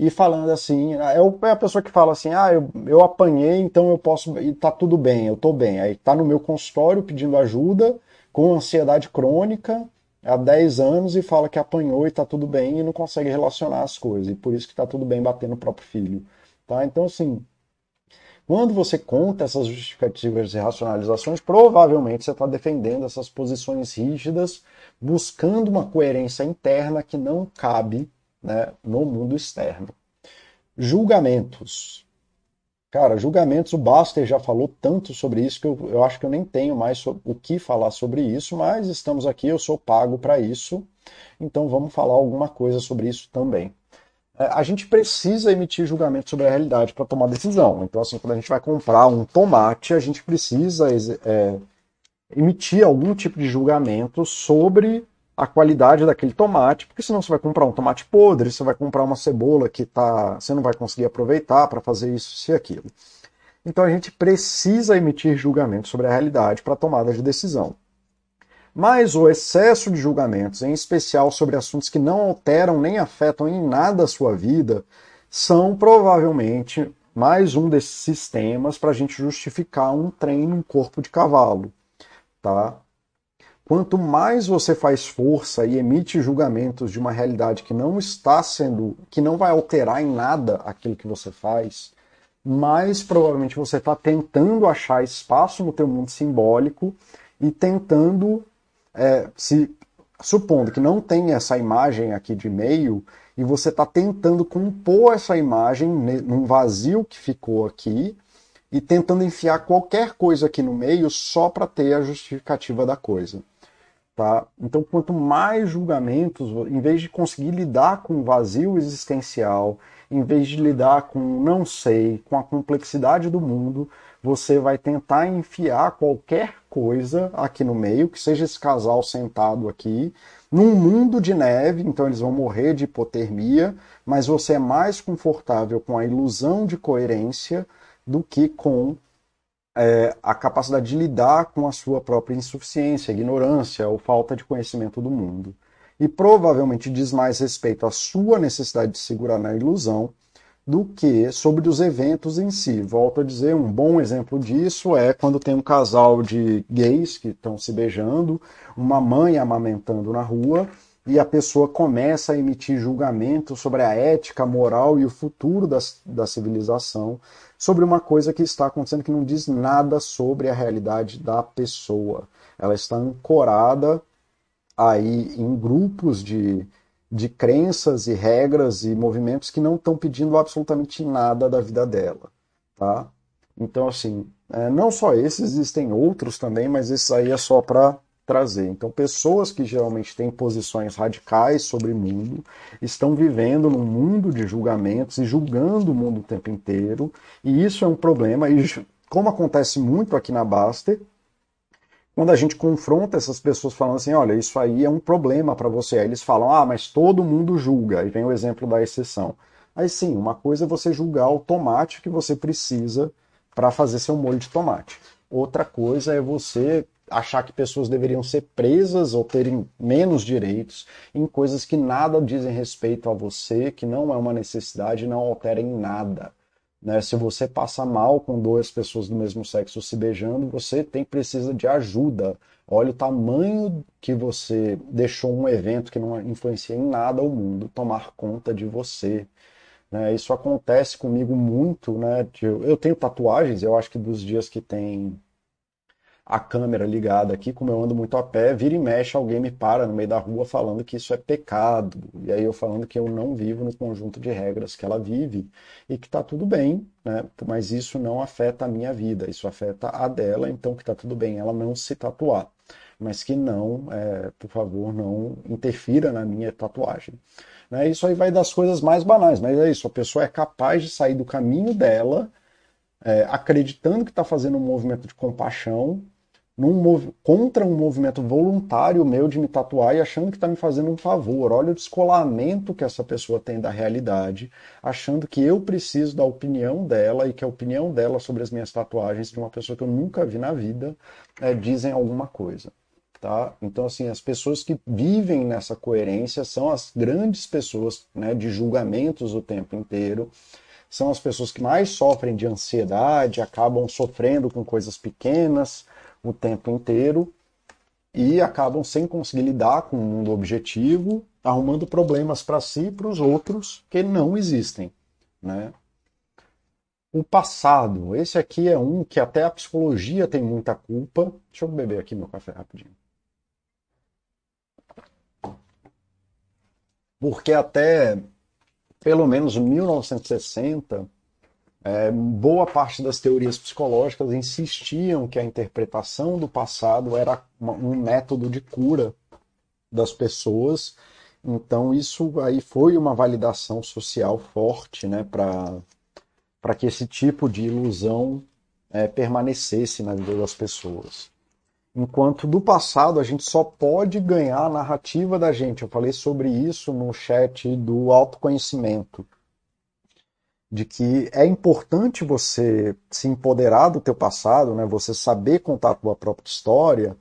e falando assim, é, é a pessoa que fala assim, ah, eu, eu apanhei, então eu posso, e tá tudo bem, eu tô bem. Aí tá no meu consultório pedindo ajuda, com ansiedade crônica há 10 anos e fala que apanhou e está tudo bem e não consegue relacionar as coisas. E por isso que está tudo bem bater no próprio filho. Tá? Então, assim, quando você conta essas justificativas e racionalizações, provavelmente você está defendendo essas posições rígidas, buscando uma coerência interna que não cabe né, no mundo externo. Julgamentos. Cara, julgamentos, o Baster já falou tanto sobre isso que eu, eu acho que eu nem tenho mais o que falar sobre isso, mas estamos aqui, eu sou pago para isso, então vamos falar alguma coisa sobre isso também. É, a gente precisa emitir julgamento sobre a realidade para tomar decisão. Então, assim, quando a gente vai comprar um tomate, a gente precisa é, emitir algum tipo de julgamento sobre a qualidade daquele tomate, porque senão você vai comprar um tomate podre, você vai comprar uma cebola que tá, você não vai conseguir aproveitar para fazer isso e aquilo. Então a gente precisa emitir julgamento sobre a realidade para tomada de decisão. Mas o excesso de julgamentos, em especial sobre assuntos que não alteram nem afetam em nada a sua vida, são provavelmente mais um desses sistemas para a gente justificar um trem num corpo de cavalo. Tá? Quanto mais você faz força e emite julgamentos de uma realidade que não está sendo, que não vai alterar em nada aquilo que você faz, mais provavelmente você está tentando achar espaço no teu mundo simbólico e tentando, é, se supondo que não tem essa imagem aqui de meio, e você está tentando compor essa imagem num vazio que ficou aqui e tentando enfiar qualquer coisa aqui no meio só para ter a justificativa da coisa. Tá? Então, quanto mais julgamentos, em vez de conseguir lidar com o vazio existencial, em vez de lidar com não sei, com a complexidade do mundo, você vai tentar enfiar qualquer coisa aqui no meio, que seja esse casal sentado aqui, num mundo de neve, então eles vão morrer de hipotermia, mas você é mais confortável com a ilusão de coerência do que com é, a capacidade de lidar com a sua própria insuficiência, ignorância ou falta de conhecimento do mundo. E provavelmente diz mais respeito à sua necessidade de segurar na ilusão do que sobre os eventos em si. Volto a dizer, um bom exemplo disso é quando tem um casal de gays que estão se beijando, uma mãe amamentando na rua, e a pessoa começa a emitir julgamento sobre a ética, a moral e o futuro da, da civilização, sobre uma coisa que está acontecendo que não diz nada sobre a realidade da pessoa. Ela está ancorada aí em grupos de, de crenças e regras e movimentos que não estão pedindo absolutamente nada da vida dela, tá? Então, assim, é, não só esses, existem outros também, mas esse aí é só para trazer. Então, pessoas que geralmente têm posições radicais sobre o mundo estão vivendo num mundo de julgamentos e julgando o mundo o tempo inteiro, e isso é um problema. E como acontece muito aqui na Baster, quando a gente confronta essas pessoas falando assim, olha, isso aí é um problema para você, aí eles falam, ah, mas todo mundo julga, aí vem o exemplo da exceção. Aí sim, uma coisa é você julgar o tomate que você precisa para fazer seu molho de tomate. Outra coisa é você achar que pessoas deveriam ser presas ou terem menos direitos em coisas que nada dizem respeito a você, que não é uma necessidade não alterem nada. Né? Se você passa mal com duas pessoas do mesmo sexo se beijando, você tem precisa de ajuda. Olha o tamanho que você deixou um evento que não influencia em nada o mundo tomar conta de você. Né? Isso acontece comigo muito. Né? Eu tenho tatuagens, eu acho que dos dias que tem a câmera ligada aqui, como eu ando muito a pé, vira e mexe, alguém me para no meio da rua falando que isso é pecado. E aí eu falando que eu não vivo no conjunto de regras que ela vive e que tá tudo bem, né? Mas isso não afeta a minha vida, isso afeta a dela, então que tá tudo bem ela não se tatuar. Mas que não, é, por favor, não interfira na minha tatuagem. Né? Isso aí vai das coisas mais banais, mas é isso, a pessoa é capaz de sair do caminho dela, é, acreditando que está fazendo um movimento de compaixão, num, contra um movimento voluntário meu de me tatuar e achando que está me fazendo um favor. Olha o descolamento que essa pessoa tem da realidade, achando que eu preciso da opinião dela e que a opinião dela sobre as minhas tatuagens de uma pessoa que eu nunca vi na vida é, dizem alguma coisa. Tá? Então, assim, as pessoas que vivem nessa coerência são as grandes pessoas né, de julgamentos o tempo inteiro, são as pessoas que mais sofrem de ansiedade, acabam sofrendo com coisas pequenas, o tempo inteiro. e acabam sem conseguir lidar com o mundo objetivo, arrumando problemas para si e para os outros que não existem. Né? O passado, esse aqui é um que até a psicologia tem muita culpa. Deixa eu beber aqui meu café rapidinho. Porque até pelo menos 1960 é, boa parte das teorias psicológicas insistiam que a interpretação do passado era um método de cura das pessoas. Então, isso aí foi uma validação social forte né, para que esse tipo de ilusão é, permanecesse na vida das pessoas. Enquanto do passado a gente só pode ganhar a narrativa da gente. Eu falei sobre isso no chat do autoconhecimento de que é importante você se empoderar do teu passado, né? Você saber contar a tua própria história,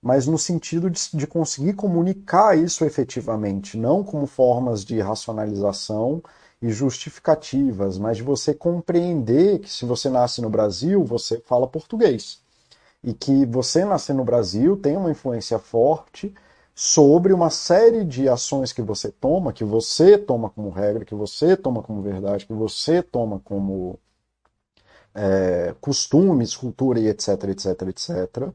mas no sentido de, de conseguir comunicar isso efetivamente, não como formas de racionalização e justificativas, mas de você compreender que se você nasce no Brasil, você fala português. E que você nascer no Brasil tem uma influência forte sobre uma série de ações que você toma, que você toma como regra, que você toma como verdade, que você toma como é, costumes, cultura e etc, etc, etc.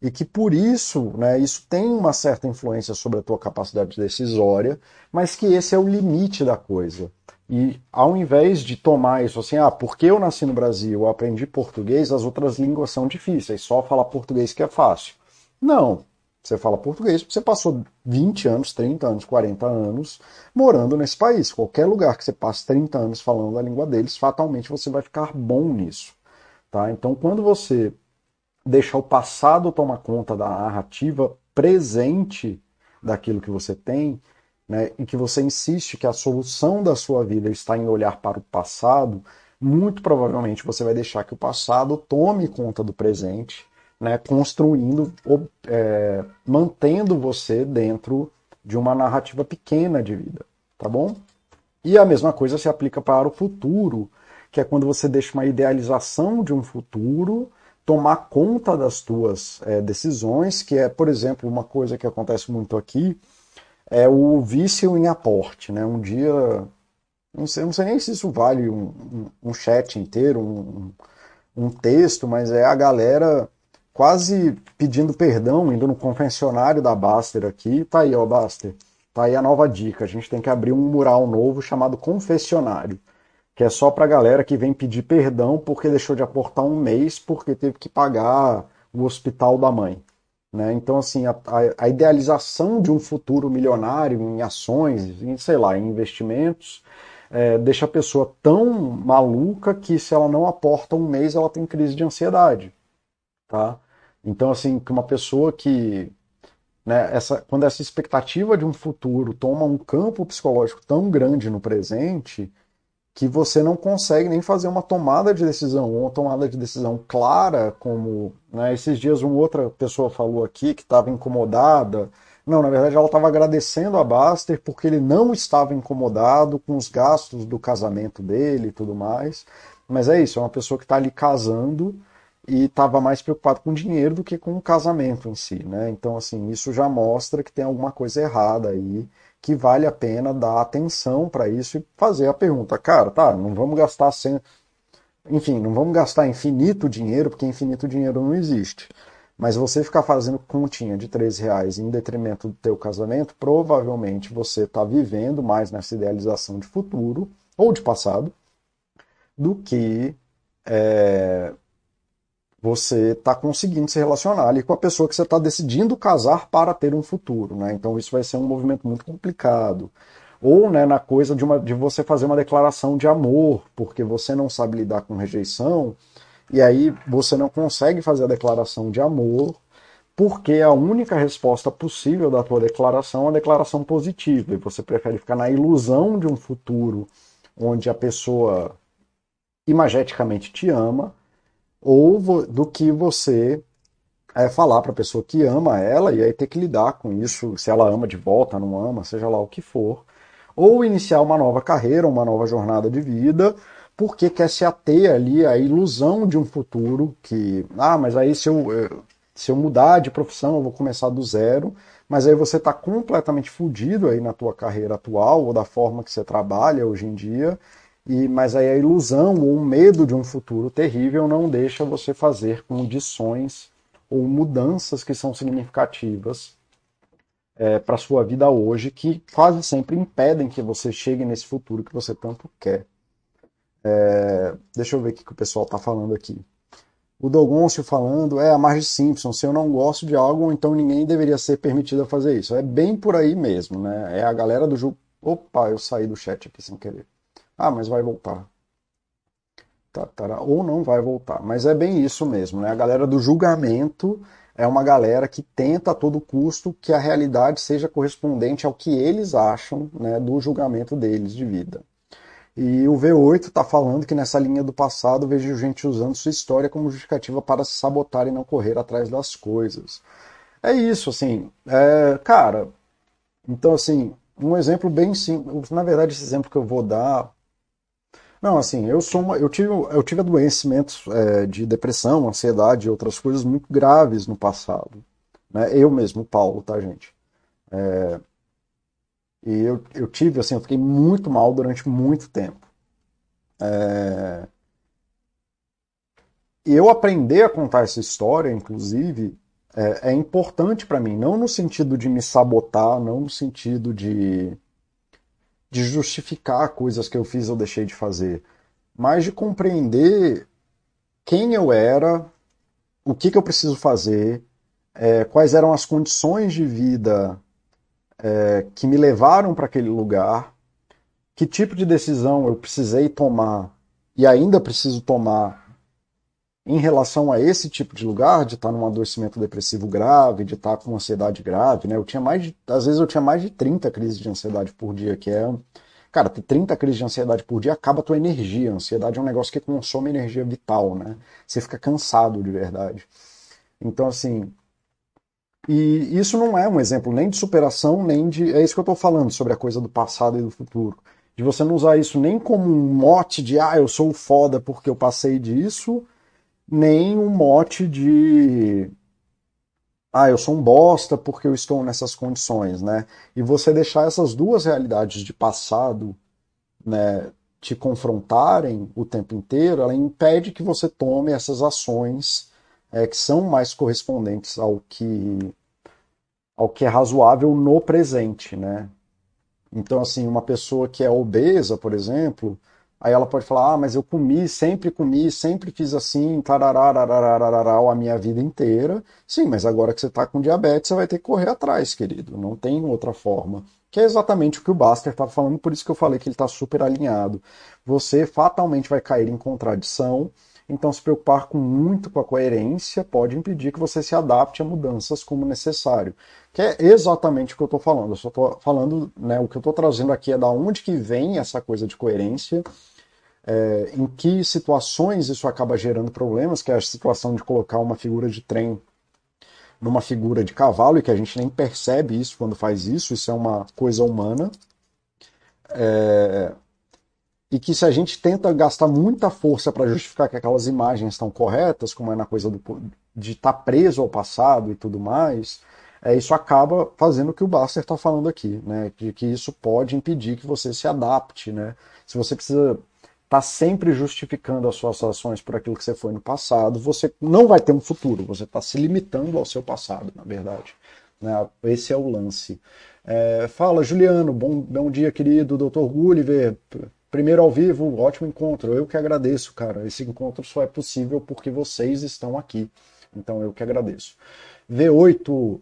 E que por isso, né, isso tem uma certa influência sobre a tua capacidade decisória, mas que esse é o limite da coisa. E ao invés de tomar isso assim, ah, porque eu nasci no Brasil, eu aprendi português, as outras línguas são difíceis, só falar português que é fácil. Não, você fala português porque você passou 20 anos, 30 anos, 40 anos morando nesse país. Qualquer lugar que você passe 30 anos falando a língua deles, fatalmente você vai ficar bom nisso. Tá? Então, quando você deixa o passado tomar conta da narrativa presente daquilo que você tem, né, e que você insiste que a solução da sua vida está em olhar para o passado, muito provavelmente você vai deixar que o passado tome conta do presente né, construindo, é, mantendo você dentro de uma narrativa pequena de vida, tá bom? E a mesma coisa se aplica para o futuro, que é quando você deixa uma idealização de um futuro tomar conta das tuas é, decisões, que é, por exemplo, uma coisa que acontece muito aqui, é o vício em aporte. Né? Um dia, não sei, não sei nem se isso vale um, um, um chat inteiro, um, um texto, mas é a galera quase pedindo perdão, indo no confessionário da Baster aqui. Tá aí, ó, Baster. Tá aí a nova dica. A gente tem que abrir um mural novo chamado confessionário, que é só pra galera que vem pedir perdão porque deixou de aportar um mês porque teve que pagar o hospital da mãe. Né? Então, assim, a, a, idealização de um futuro milionário em ações, em, sei lá, em investimentos, é, deixa a pessoa tão maluca que se ela não aporta um mês, ela tem crise de ansiedade. Tá? Então, assim, que uma pessoa que. Né, essa, quando essa expectativa de um futuro toma um campo psicológico tão grande no presente, que você não consegue nem fazer uma tomada de decisão, uma tomada de decisão clara, como né, esses dias uma outra pessoa falou aqui que estava incomodada. Não, na verdade ela estava agradecendo a Baster porque ele não estava incomodado com os gastos do casamento dele e tudo mais. Mas é isso, é uma pessoa que está ali casando e estava mais preocupado com dinheiro do que com o casamento em si, né? Então, assim, isso já mostra que tem alguma coisa errada aí, que vale a pena dar atenção para isso e fazer a pergunta, cara, tá, não vamos gastar sem... Enfim, não vamos gastar infinito dinheiro, porque infinito dinheiro não existe. Mas você ficar fazendo continha de 13 reais em detrimento do teu casamento, provavelmente você está vivendo mais nessa idealização de futuro, ou de passado, do que é, você está conseguindo se relacionar ali com a pessoa que você está decidindo casar para ter um futuro. Né? Então isso vai ser um movimento muito complicado. Ou né, na coisa de, uma, de você fazer uma declaração de amor, porque você não sabe lidar com rejeição, e aí você não consegue fazer a declaração de amor, porque a única resposta possível da tua declaração é a declaração positiva, e você prefere ficar na ilusão de um futuro onde a pessoa imageticamente te ama, ou do que você é, falar para a pessoa que ama ela e aí ter que lidar com isso, se ela ama de volta, não ama, seja lá o que for, ou iniciar uma nova carreira, uma nova jornada de vida, porque quer se ater ali à ilusão de um futuro que, ah, mas aí se eu, se eu mudar de profissão, eu vou começar do zero, mas aí você está completamente fudido aí na tua carreira atual ou da forma que você trabalha hoje em dia, e mas aí a ilusão ou o medo de um futuro terrível não deixa você fazer condições ou mudanças que são significativas é, para sua vida hoje, que quase sempre impedem que você chegue nesse futuro que você tanto quer. É, deixa eu ver o que o pessoal está falando aqui. O Dogoncio falando, é a Marge Simpson, se eu não gosto de algo, então ninguém deveria ser permitido a fazer isso. É bem por aí mesmo, né? É a galera do jogo. Opa, eu saí do chat aqui sem querer. Ah, mas vai voltar. Tá, ou não vai voltar. Mas é bem isso mesmo, né? A galera do julgamento é uma galera que tenta a todo custo que a realidade seja correspondente ao que eles acham né, do julgamento deles de vida. E o V8 está falando que nessa linha do passado vejo gente usando sua história como justificativa para se sabotar e não correr atrás das coisas. É isso, assim, é, cara. Então, assim, um exemplo bem simples. Na verdade, esse exemplo que eu vou dar. Não, assim, eu sou uma, eu tive, eu tive adoecimentos é, de depressão, ansiedade e outras coisas muito graves no passado. Né? Eu mesmo, Paulo, tá, gente? É, e eu, eu tive, assim, eu fiquei muito mal durante muito tempo. É... E eu aprender a contar essa história, inclusive, é, é importante para mim, não no sentido de me sabotar, não no sentido de, de justificar coisas que eu fiz ou deixei de fazer, mas de compreender quem eu era, o que, que eu preciso fazer, é, quais eram as condições de vida é, que me levaram para aquele lugar, que tipo de decisão eu precisei tomar e ainda preciso tomar em relação a esse tipo de lugar, de estar num adoecimento depressivo grave, de estar com ansiedade grave, né? Eu tinha mais de, às vezes eu tinha mais de 30 crises de ansiedade por dia, que é, cara, ter 30 crises de ansiedade por dia acaba a tua energia. A ansiedade é um negócio que consome energia vital, né? Você fica cansado de verdade. Então, assim, e isso não é um exemplo nem de superação, nem de. É isso que eu estou falando sobre a coisa do passado e do futuro. De você não usar isso nem como um mote de, ah, eu sou foda porque eu passei disso, nem um mote de, ah, eu sou um bosta porque eu estou nessas condições, né? E você deixar essas duas realidades de passado, né, te confrontarem o tempo inteiro, ela impede que você tome essas ações é, que são mais correspondentes ao que, ao que é razoável no presente, né? Então, assim, uma pessoa que é obesa, por exemplo, aí ela pode falar, ah, mas eu comi, sempre comi, sempre fiz assim, tarararararararau a minha vida inteira. Sim, mas agora que você está com diabetes, você vai ter que correr atrás, querido. Não tem outra forma. Que é exatamente o que o Baster estava falando, por isso que eu falei que ele está super alinhado. Você fatalmente vai cair em contradição, então, se preocupar com muito com a coerência pode impedir que você se adapte a mudanças como necessário. Que é exatamente o que eu estou falando. Eu só estou falando, né, o que eu estou trazendo aqui é da onde que vem essa coisa de coerência, é, em que situações isso acaba gerando problemas, que é a situação de colocar uma figura de trem numa figura de cavalo e que a gente nem percebe isso quando faz isso, isso é uma coisa humana. É, e que se a gente tenta gastar muita força para justificar que aquelas imagens estão corretas, como é na coisa do, de estar tá preso ao passado e tudo mais, é, isso acaba fazendo o que o Baster está falando aqui, né? De que isso pode impedir que você se adapte, né? Se você precisa estar tá sempre justificando as suas ações por aquilo que você foi no passado, você não vai ter um futuro, você está se limitando ao seu passado, na verdade. Né? Esse é o lance. É, fala, Juliano, bom, bom dia, querido, Dr. Gulliver Primeiro ao vivo, ótimo encontro. Eu que agradeço, cara. Esse encontro só é possível porque vocês estão aqui. Então eu que agradeço. V8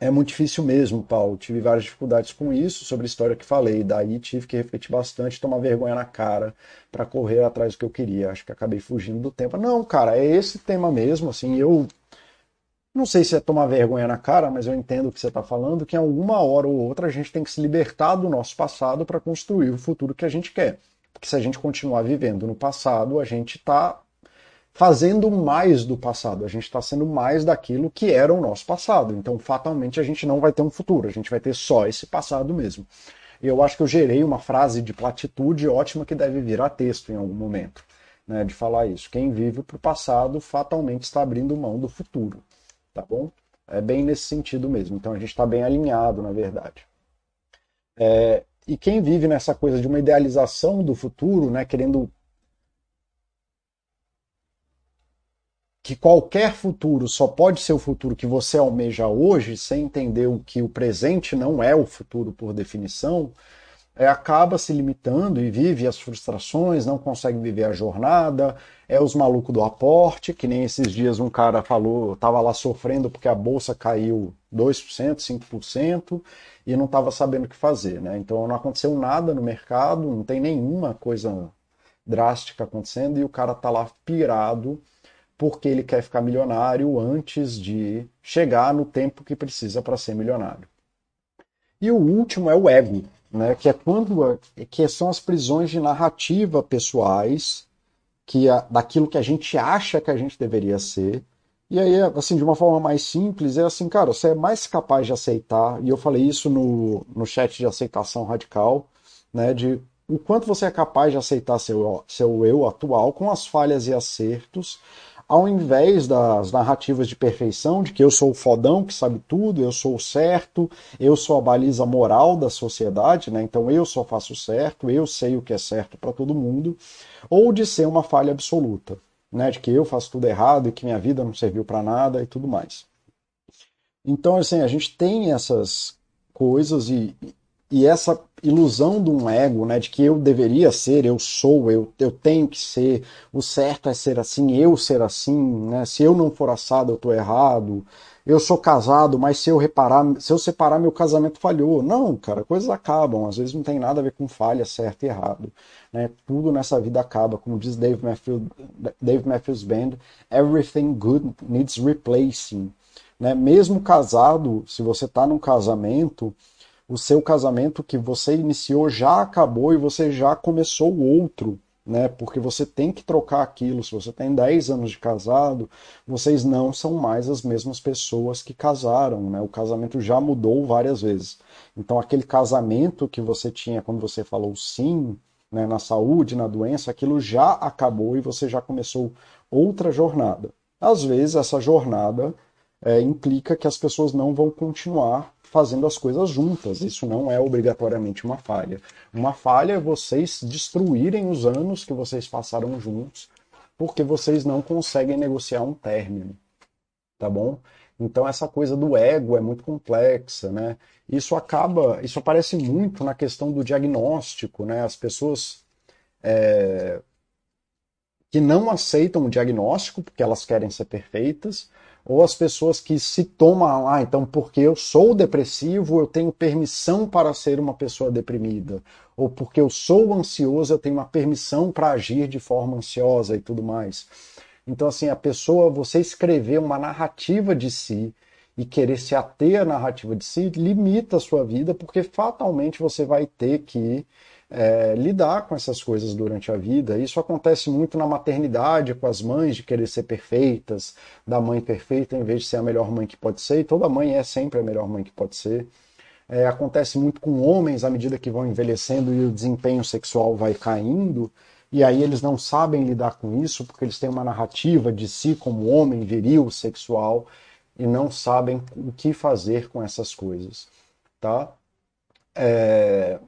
é muito difícil mesmo, Paulo. Tive várias dificuldades com isso, sobre a história que falei. Daí tive que refletir bastante, tomar vergonha na cara para correr atrás do que eu queria. Acho que acabei fugindo do tempo. Não, cara, é esse tema mesmo. Assim, eu não sei se é tomar vergonha na cara, mas eu entendo o que você está falando, que em alguma hora ou outra a gente tem que se libertar do nosso passado para construir o futuro que a gente quer. Porque se a gente continuar vivendo no passado, a gente está fazendo mais do passado, a gente está sendo mais daquilo que era o nosso passado. Então, fatalmente, a gente não vai ter um futuro, a gente vai ter só esse passado mesmo. Eu acho que eu gerei uma frase de platitude ótima que deve virar texto em algum momento, né, de falar isso. Quem vive para o passado fatalmente está abrindo mão do futuro. tá bom? É bem nesse sentido mesmo. Então a gente está bem alinhado, na verdade. É, e quem vive nessa coisa de uma idealização do futuro, né, querendo que qualquer futuro só pode ser o futuro que você almeja hoje, sem entender o que o presente não é o futuro por definição, é, acaba se limitando e vive as frustrações, não consegue viver a jornada, é os malucos do aporte, que nem esses dias um cara falou, estava lá sofrendo porque a bolsa caiu 2%, 5% e não estava sabendo o que fazer. Né? Então não aconteceu nada no mercado, não tem nenhuma coisa drástica acontecendo e o cara está lá pirado porque ele quer ficar milionário antes de chegar no tempo que precisa para ser milionário. E o último é o ego, né, que é quando que são as prisões de narrativa pessoais que daquilo que a gente acha que a gente deveria ser. E aí, assim, de uma forma mais simples, é assim, cara, você é mais capaz de aceitar, e eu falei isso no, no chat de aceitação radical, né, de o quanto você é capaz de aceitar seu, seu eu atual com as falhas e acertos, ao invés das narrativas de perfeição, de que eu sou o fodão que sabe tudo, eu sou o certo, eu sou a baliza moral da sociedade, né? então eu só faço certo, eu sei o que é certo para todo mundo, ou de ser uma falha absoluta, né? de que eu faço tudo errado e que minha vida não serviu para nada e tudo mais. Então, assim, a gente tem essas coisas e, e essa ilusão de um ego, né, de que eu deveria ser, eu sou, eu, eu tenho que ser, o certo é ser assim, eu ser assim, né, se eu não for assado eu estou errado, eu sou casado, mas se eu reparar, se eu separar meu casamento falhou. Não, cara, coisas acabam, às vezes não tem nada a ver com falha, certo e errado. Né? Tudo nessa vida acaba, como diz Dave Matthews, Dave Matthews Band, everything good needs replacing. Né? Mesmo casado, se você está num casamento, o seu casamento que você iniciou já acabou e você já começou outro, né? Porque você tem que trocar aquilo. Se você tem 10 anos de casado, vocês não são mais as mesmas pessoas que casaram, né? O casamento já mudou várias vezes. Então, aquele casamento que você tinha quando você falou sim, né, na saúde, na doença, aquilo já acabou e você já começou outra jornada. Às vezes, essa jornada é, implica que as pessoas não vão continuar fazendo as coisas juntas. Isso não é obrigatoriamente uma falha. Uma falha é vocês destruírem os anos que vocês passaram juntos porque vocês não conseguem negociar um término. Tá bom? Então essa coisa do ego é muito complexa, né? Isso acaba, isso aparece muito na questão do diagnóstico, né? As pessoas é, que não aceitam o diagnóstico porque elas querem ser perfeitas, ou as pessoas que se tomam, ah, então porque eu sou depressivo, eu tenho permissão para ser uma pessoa deprimida, ou porque eu sou ansioso, eu tenho uma permissão para agir de forma ansiosa e tudo mais. Então, assim, a pessoa, você escrever uma narrativa de si e querer se ater à narrativa de si, limita a sua vida, porque fatalmente você vai ter que é, lidar com essas coisas durante a vida. Isso acontece muito na maternidade, com as mães, de querer ser perfeitas, da mãe perfeita em vez de ser a melhor mãe que pode ser, e toda mãe é sempre a melhor mãe que pode ser. É, acontece muito com homens à medida que vão envelhecendo e o desempenho sexual vai caindo, e aí eles não sabem lidar com isso porque eles têm uma narrativa de si como homem viril, sexual, e não sabem o que fazer com essas coisas. Tá? É,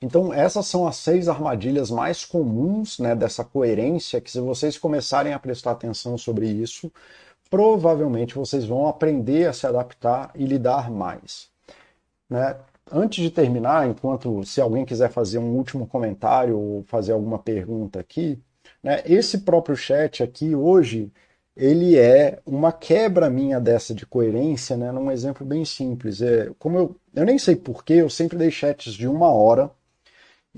então, essas são as seis armadilhas mais comuns né, dessa coerência, que se vocês começarem a prestar atenção sobre isso, provavelmente vocês vão aprender a se adaptar e lidar mais. Né? Antes de terminar, enquanto se alguém quiser fazer um último comentário ou fazer alguma pergunta aqui, né, esse próprio chat aqui hoje ele é uma quebra minha dessa de coerência, né, num exemplo bem simples. É, como eu, eu nem sei porquê, eu sempre dei chats de uma hora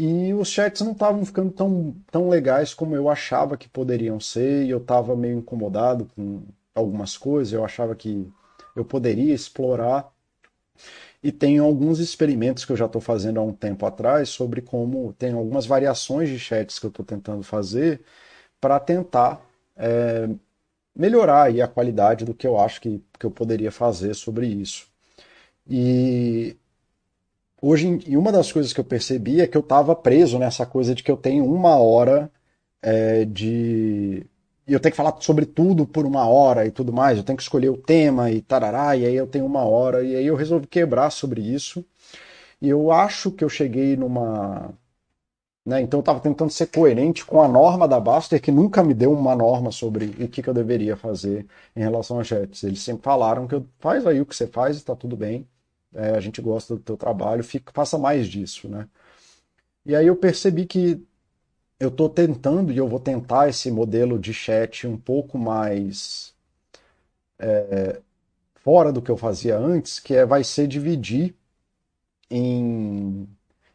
e os chats não estavam ficando tão, tão legais como eu achava que poderiam ser, e eu estava meio incomodado com algumas coisas, eu achava que eu poderia explorar. E tem alguns experimentos que eu já estou fazendo há um tempo atrás sobre como tem algumas variações de chats que eu estou tentando fazer para tentar é, melhorar a qualidade do que eu acho que, que eu poderia fazer sobre isso. E hoje, e uma das coisas que eu percebi é que eu estava preso nessa coisa de que eu tenho uma hora é, de. e eu tenho que falar sobre tudo por uma hora e tudo mais, eu tenho que escolher o tema e tarará, e aí eu tenho uma hora, e aí eu resolvi quebrar sobre isso. E eu acho que eu cheguei numa. Né, então eu estava tentando ser coerente com a norma da Baster, que nunca me deu uma norma sobre o que, que eu deveria fazer em relação a chats. Eles sempre falaram que eu, faz aí o que você faz e está tudo bem. É, a gente gosta do teu trabalho, fica, faça mais disso, né? E aí eu percebi que eu estou tentando, e eu vou tentar esse modelo de chat um pouco mais é, fora do que eu fazia antes, que é, vai ser dividir em,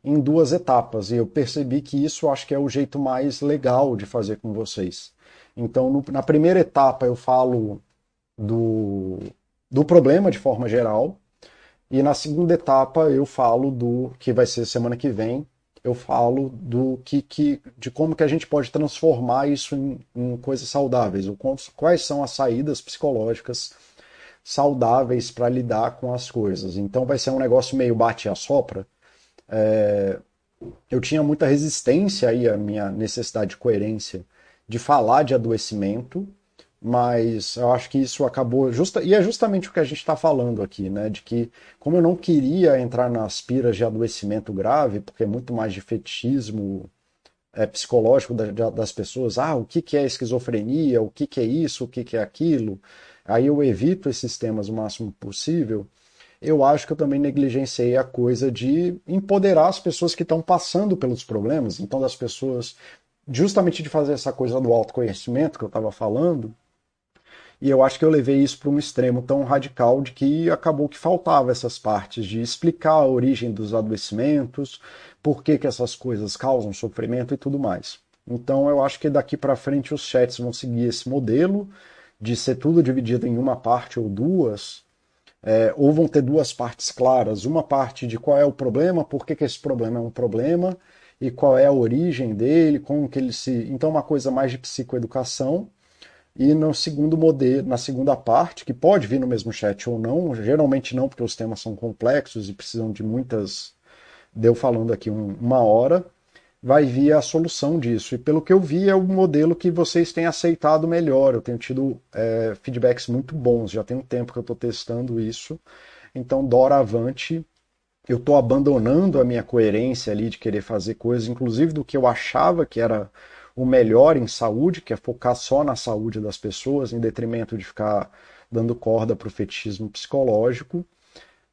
em duas etapas. E eu percebi que isso acho que é o jeito mais legal de fazer com vocês. Então, no, na primeira etapa, eu falo do, do problema de forma geral. E na segunda etapa, eu falo do que vai ser semana que vem, eu falo do que, que de como que a gente pode transformar isso em, em coisas saudáveis, quais são as saídas psicológicas saudáveis para lidar com as coisas. Então vai ser um negócio meio bate a sopra. É, eu tinha muita resistência aí à minha necessidade de coerência de falar de adoecimento mas eu acho que isso acabou justa e é justamente o que a gente está falando aqui, né? De que como eu não queria entrar nas piras de adoecimento grave, porque é muito mais de fetichismo é, psicológico da, das pessoas, ah, o que, que é esquizofrenia, o que, que é isso, o que, que é aquilo, aí eu evito esses temas o máximo possível. Eu acho que eu também negligenciei a coisa de empoderar as pessoas que estão passando pelos problemas, então das pessoas justamente de fazer essa coisa do autoconhecimento que eu estava falando, e eu acho que eu levei isso para um extremo tão radical de que acabou que faltava essas partes de explicar a origem dos adoecimentos, por que, que essas coisas causam sofrimento e tudo mais. Então eu acho que daqui para frente os chats vão seguir esse modelo de ser tudo dividido em uma parte ou duas, é, ou vão ter duas partes claras, uma parte de qual é o problema, por que, que esse problema é um problema e qual é a origem dele, como que ele se. Então, uma coisa mais de psicoeducação, e no segundo modelo, na segunda parte, que pode vir no mesmo chat ou não, geralmente não, porque os temas são complexos e precisam de muitas. Deu falando aqui um, uma hora, vai vir a solução disso. E pelo que eu vi, é o modelo que vocês têm aceitado melhor. Eu tenho tido é, feedbacks muito bons, já tem um tempo que eu estou testando isso. Então, doravante, eu estou abandonando a minha coerência ali de querer fazer coisas, inclusive do que eu achava que era o melhor em saúde, que é focar só na saúde das pessoas, em detrimento de ficar dando corda para o fetichismo psicológico.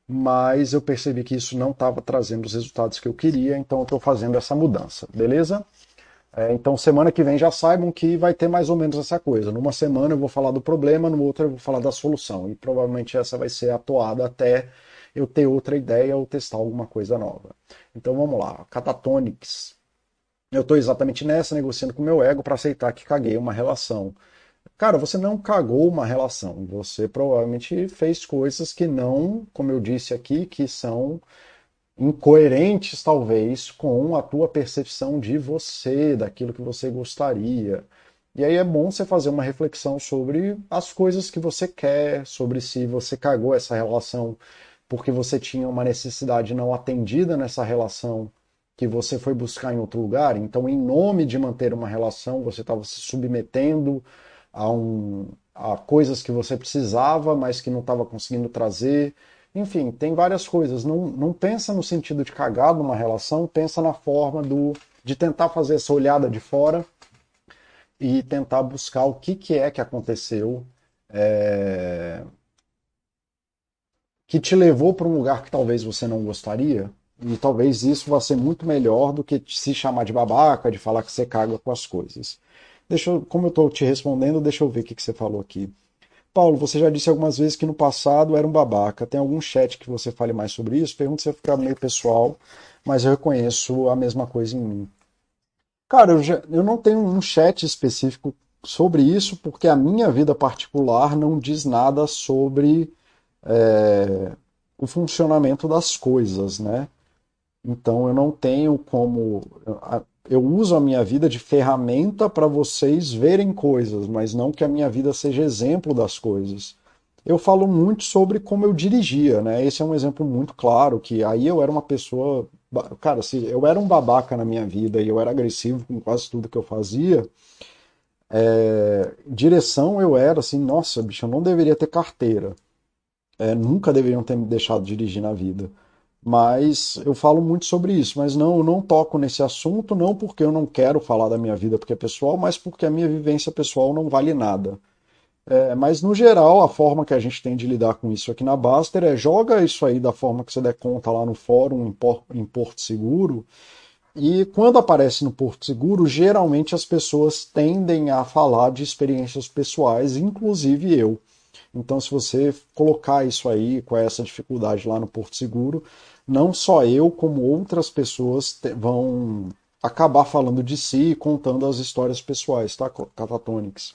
Mas eu percebi que isso não estava trazendo os resultados que eu queria, então eu estou fazendo essa mudança, beleza? É, então, semana que vem já saibam que vai ter mais ou menos essa coisa. Numa semana eu vou falar do problema, no outro eu vou falar da solução. E provavelmente essa vai ser a toada até eu ter outra ideia ou testar alguma coisa nova. Então vamos lá. Catatonics eu estou exatamente nessa, negociando com o meu ego para aceitar que caguei uma relação. Cara, você não cagou uma relação. Você provavelmente fez coisas que não, como eu disse aqui, que são incoerentes talvez com a tua percepção de você, daquilo que você gostaria. E aí é bom você fazer uma reflexão sobre as coisas que você quer, sobre se você cagou essa relação porque você tinha uma necessidade não atendida nessa relação que você foi buscar em outro lugar. Então, em nome de manter uma relação, você estava se submetendo a, um, a coisas que você precisava, mas que não estava conseguindo trazer. Enfim, tem várias coisas. Não, não pensa no sentido de cagar numa relação, pensa na forma do, de tentar fazer essa olhada de fora e tentar buscar o que, que é que aconteceu é... que te levou para um lugar que talvez você não gostaria e talvez isso vá ser muito melhor do que se chamar de babaca, de falar que você caga com as coisas. Deixa eu, como eu estou te respondendo, deixa eu ver o que, que você falou aqui. Paulo, você já disse algumas vezes que no passado era um babaca. Tem algum chat que você fale mais sobre isso? Pergunta se ficar meio pessoal, mas eu reconheço a mesma coisa em mim. Cara, eu, já, eu não tenho um chat específico sobre isso, porque a minha vida particular não diz nada sobre é, o funcionamento das coisas, né? Então eu não tenho como. Eu uso a minha vida de ferramenta para vocês verem coisas, mas não que a minha vida seja exemplo das coisas. Eu falo muito sobre como eu dirigia, né? Esse é um exemplo muito claro, que aí eu era uma pessoa. Cara, se eu era um babaca na minha vida e eu era agressivo com quase tudo que eu fazia, É, direção eu era assim, nossa, bicho, eu não deveria ter carteira. É, nunca deveriam ter me deixado dirigir na vida. Mas eu falo muito sobre isso, mas não, eu não toco nesse assunto, não porque eu não quero falar da minha vida porque é pessoal, mas porque a minha vivência pessoal não vale nada. É, mas no geral, a forma que a gente tem de lidar com isso aqui na Baster é joga isso aí da forma que você der conta lá no fórum em Porto Seguro. E quando aparece no Porto Seguro, geralmente as pessoas tendem a falar de experiências pessoais, inclusive eu. Então, se você colocar isso aí com essa dificuldade lá no Porto Seguro, não só eu, como outras pessoas vão acabar falando de si e contando as histórias pessoais, tá, Catatonics?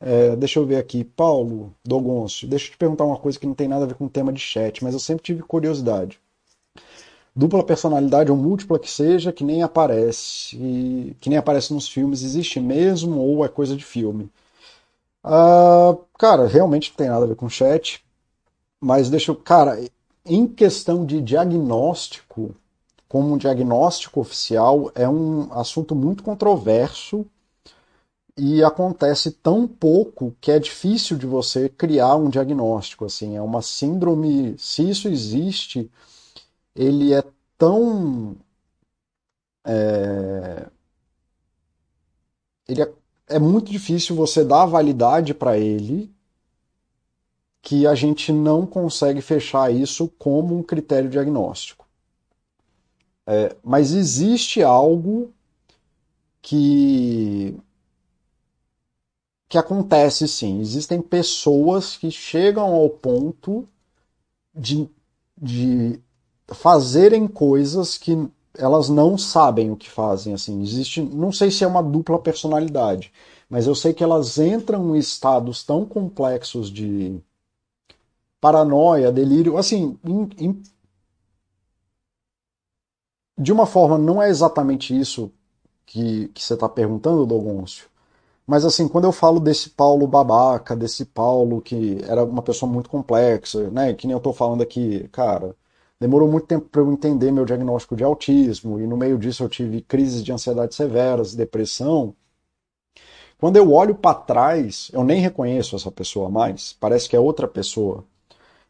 É, deixa eu ver aqui, Paulo Dogoncio, deixa eu te perguntar uma coisa que não tem nada a ver com o tema de chat, mas eu sempre tive curiosidade. Dupla personalidade ou múltipla que seja, que nem aparece, que nem aparece nos filmes, existe mesmo ou é coisa de filme? Uh, cara, realmente não tem nada a ver com chat, mas deixa eu. Cara, em questão de diagnóstico, como um diagnóstico oficial, é um assunto muito controverso e acontece tão pouco que é difícil de você criar um diagnóstico. Assim, é uma síndrome. Se isso existe, ele é tão. É, ele é, é muito difícil você dar validade para ele que a gente não consegue fechar isso como um critério diagnóstico. É, mas existe algo que que acontece sim. Existem pessoas que chegam ao ponto de, de fazerem coisas que elas não sabem o que fazem. Assim, existe, não sei se é uma dupla personalidade, mas eu sei que elas entram em estados tão complexos de paranoia, delírio, assim, em, em, de uma forma não é exatamente isso que, que você está perguntando, Dogoncio, mas assim, quando eu falo desse Paulo babaca, desse Paulo que era uma pessoa muito complexa, né? Que nem eu tô falando aqui, cara, demorou muito tempo para eu entender meu diagnóstico de autismo, e no meio disso eu tive crises de ansiedade severas, depressão. Quando eu olho para trás, eu nem reconheço essa pessoa mais, parece que é outra pessoa.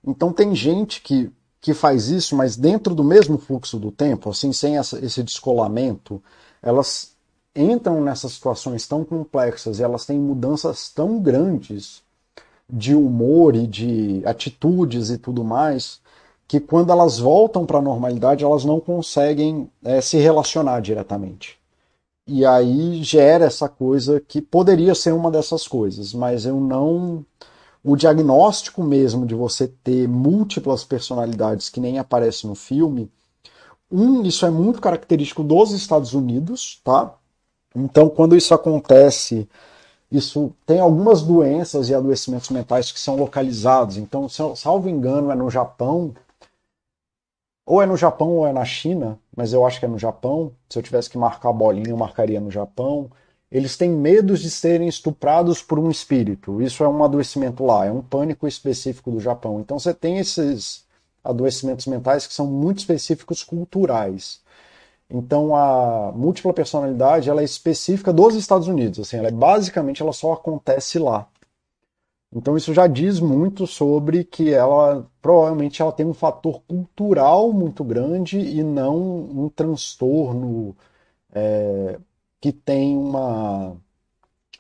Então tem gente que, que faz isso, mas dentro do mesmo fluxo do tempo, assim, sem essa, esse descolamento, elas entram nessas situações tão complexas e elas têm mudanças tão grandes de humor e de atitudes e tudo mais, que quando elas voltam para a normalidade, elas não conseguem é, se relacionar diretamente. E aí gera essa coisa que poderia ser uma dessas coisas, mas eu não. O diagnóstico mesmo de você ter múltiplas personalidades que nem aparece no filme, um, isso é muito característico dos Estados Unidos, tá? Então, quando isso acontece, isso tem algumas doenças e adoecimentos mentais que são localizados. Então, salvo engano, é no Japão, ou é no Japão ou é na China, mas eu acho que é no Japão. Se eu tivesse que marcar a bolinha, eu marcaria no Japão. Eles têm medo de serem estuprados por um espírito. Isso é um adoecimento lá, é um pânico específico do Japão. Então você tem esses adoecimentos mentais que são muito específicos culturais. Então a múltipla personalidade ela é específica dos Estados Unidos, assim, ela é basicamente ela só acontece lá. Então isso já diz muito sobre que ela provavelmente ela tem um fator cultural muito grande e não um transtorno é, que tem uma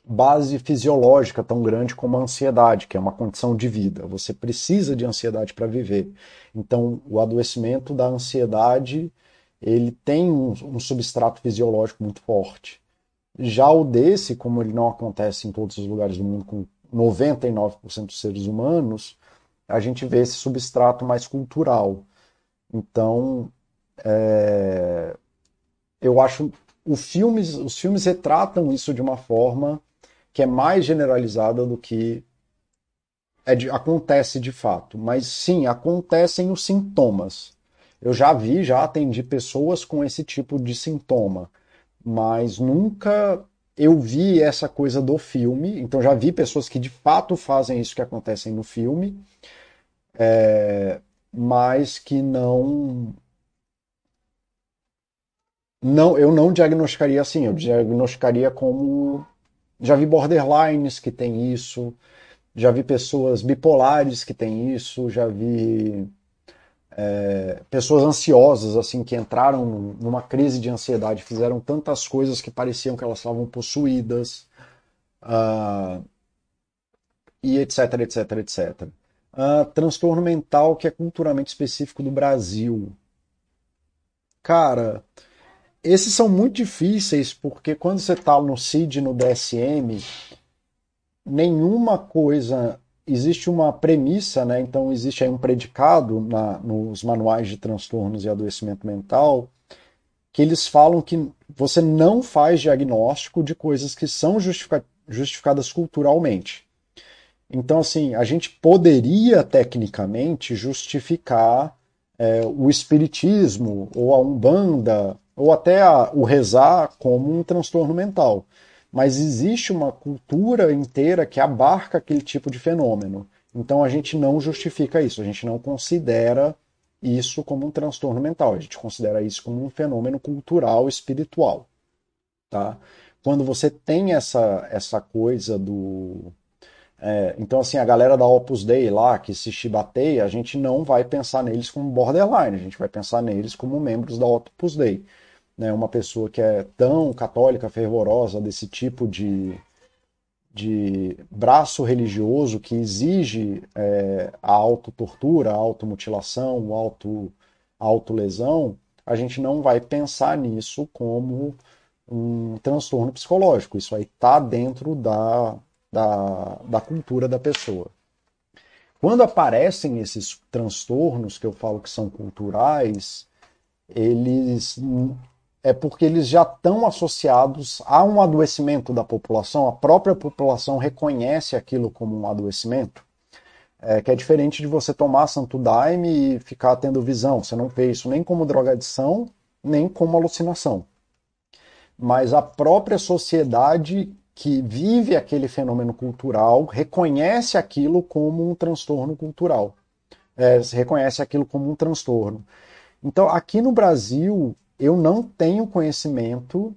base fisiológica tão grande como a ansiedade, que é uma condição de vida. Você precisa de ansiedade para viver. Então o adoecimento da ansiedade ele tem um, um substrato fisiológico muito forte. Já o desse, como ele não acontece em todos os lugares do mundo com 99% dos seres humanos, a gente vê esse substrato mais cultural. Então, é, eu acho filmes, os filmes retratam isso de uma forma que é mais generalizada do que é de, acontece de fato. Mas sim, acontecem os sintomas. Eu já vi, já atendi pessoas com esse tipo de sintoma, mas nunca eu vi essa coisa do filme. Então já vi pessoas que de fato fazem isso que acontece no filme, é, mas que não não, eu não diagnosticaria assim, eu diagnosticaria como Já vi borderlines que tem isso, já vi pessoas bipolares que tem isso, já vi é, pessoas ansiosas assim que entraram numa crise de ansiedade, fizeram tantas coisas que pareciam que elas estavam possuídas. Uh, e etc, etc, etc. Uh, transtorno mental que é culturalmente específico do Brasil. Cara, esses são muito difíceis porque quando você está no CID, no DSM, nenhuma coisa. Existe uma premissa, né? então existe aí um predicado na, nos manuais de transtornos e adoecimento mental que eles falam que você não faz diagnóstico de coisas que são justifica justificadas culturalmente. Então, assim, a gente poderia tecnicamente justificar é, o espiritismo ou a umbanda ou até a, o rezar como um transtorno mental. Mas existe uma cultura inteira que abarca aquele tipo de fenômeno. Então a gente não justifica isso, a gente não considera isso como um transtorno mental, a gente considera isso como um fenômeno cultural espiritual. Tá? Quando você tem essa, essa coisa do, é, então, assim, a galera da Opus Dei lá, que se chibateia, a gente não vai pensar neles como borderline, a gente vai pensar neles como membros da Opus Dei. Né? Uma pessoa que é tão católica, fervorosa, desse tipo de, de braço religioso que exige é, a autotortura, a automutilação, a auto, a autolesão, a gente não vai pensar nisso como um transtorno psicológico. Isso aí está dentro da da, da cultura da pessoa. Quando aparecem esses transtornos que eu falo que são culturais, eles é porque eles já estão associados a um adoecimento da população, a própria população reconhece aquilo como um adoecimento, é, que é diferente de você tomar santo daime e ficar tendo visão. Você não vê isso nem como drogadição, nem como alucinação. Mas a própria sociedade que vive aquele fenômeno cultural reconhece aquilo como um transtorno cultural. É, reconhece aquilo como um transtorno. Então, aqui no Brasil, eu não tenho conhecimento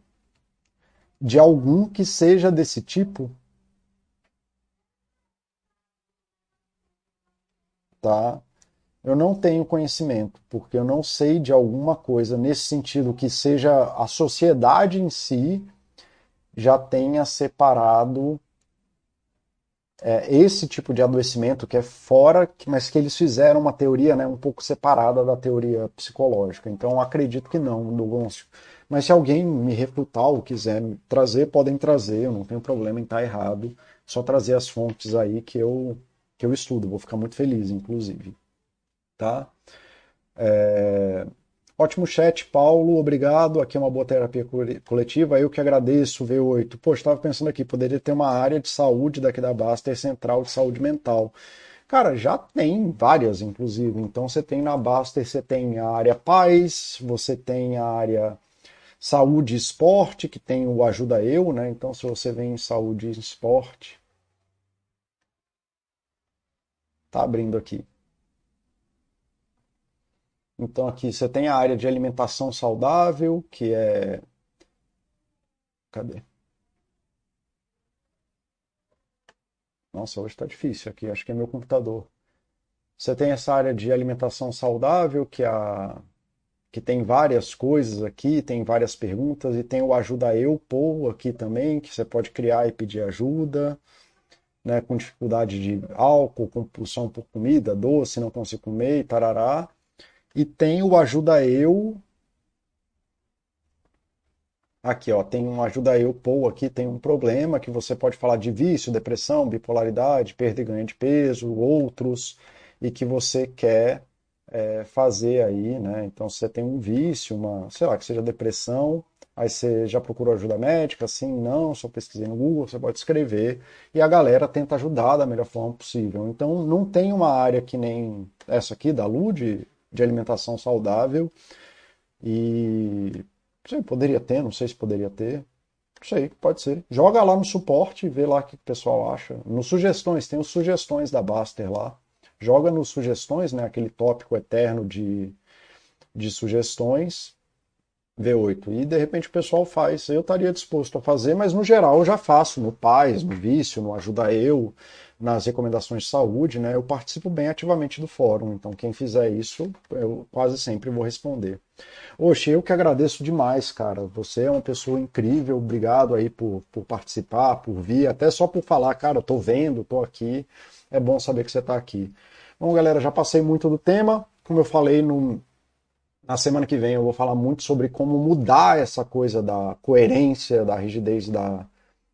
de algum que seja desse tipo. Tá? Eu não tenho conhecimento, porque eu não sei de alguma coisa nesse sentido que seja a sociedade em si já tenha separado é, esse tipo de adoecimento que é fora, mas que eles fizeram uma teoria né, um pouco separada da teoria psicológica. Então acredito que não, Lugoncio. Mas se alguém me refutar ou quiser trazer, podem trazer, eu não tenho problema em estar errado. Só trazer as fontes aí que eu, que eu estudo, vou ficar muito feliz, inclusive. Tá? É... Ótimo chat, Paulo, obrigado. Aqui é uma boa terapia coletiva. Eu que agradeço, V8. Poxa, estava pensando aqui, poderia ter uma área de saúde daqui da Baster Central de Saúde Mental. Cara, já tem várias, inclusive. Então você tem na Baster, você tem a área paz, você tem a área saúde e esporte, que tem o Ajuda Eu, né? Então se você vem em saúde e esporte, tá abrindo aqui. Então aqui você tem a área de alimentação saudável, que é. Cadê? Nossa, hoje está difícil aqui, acho que é meu computador. Você tem essa área de alimentação saudável, que, é a... que tem várias coisas aqui, tem várias perguntas, e tem o Ajuda Eu Pou aqui também, que você pode criar e pedir ajuda, né, com dificuldade de álcool, compulsão por comida, doce, não consigo comer, tarará. E tem o Ajuda Eu. Aqui, ó, tem um Ajuda Eu Pou aqui, tem um problema que você pode falar de vício, depressão, bipolaridade, perda e ganho de peso, outros, e que você quer é, fazer aí, né? Então, você tem um vício, uma, sei lá, que seja depressão, aí você já procurou ajuda médica, assim, não, só pesquisei no Google, você pode escrever, e a galera tenta ajudar da melhor forma possível. Então, não tem uma área que nem essa aqui da LUD, de alimentação saudável. E sei, poderia ter, não sei se poderia ter. Não sei, pode ser. Joga lá no suporte vê lá o que o pessoal acha. Nos sugestões, tem os sugestões da Baster lá. Joga nos sugestões, né, aquele tópico eterno de, de sugestões. V8. E de repente o pessoal faz. Eu estaria disposto a fazer, mas no geral eu já faço no Paz, no Vício, no Ajuda Eu, nas recomendações de saúde, né? Eu participo bem ativamente do fórum, então quem fizer isso, eu quase sempre vou responder. Oxe, eu que agradeço demais, cara. Você é uma pessoa incrível, obrigado aí por, por participar, por vir, até só por falar, cara, tô vendo, tô aqui. É bom saber que você está aqui. Bom, galera, já passei muito do tema. Como eu falei no, na semana que vem eu vou falar muito sobre como mudar essa coisa da coerência, da rigidez, da,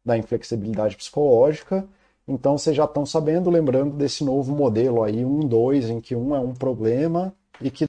da inflexibilidade psicológica. Então vocês já estão sabendo, lembrando desse novo modelo aí, um, dois, em que um é um problema e que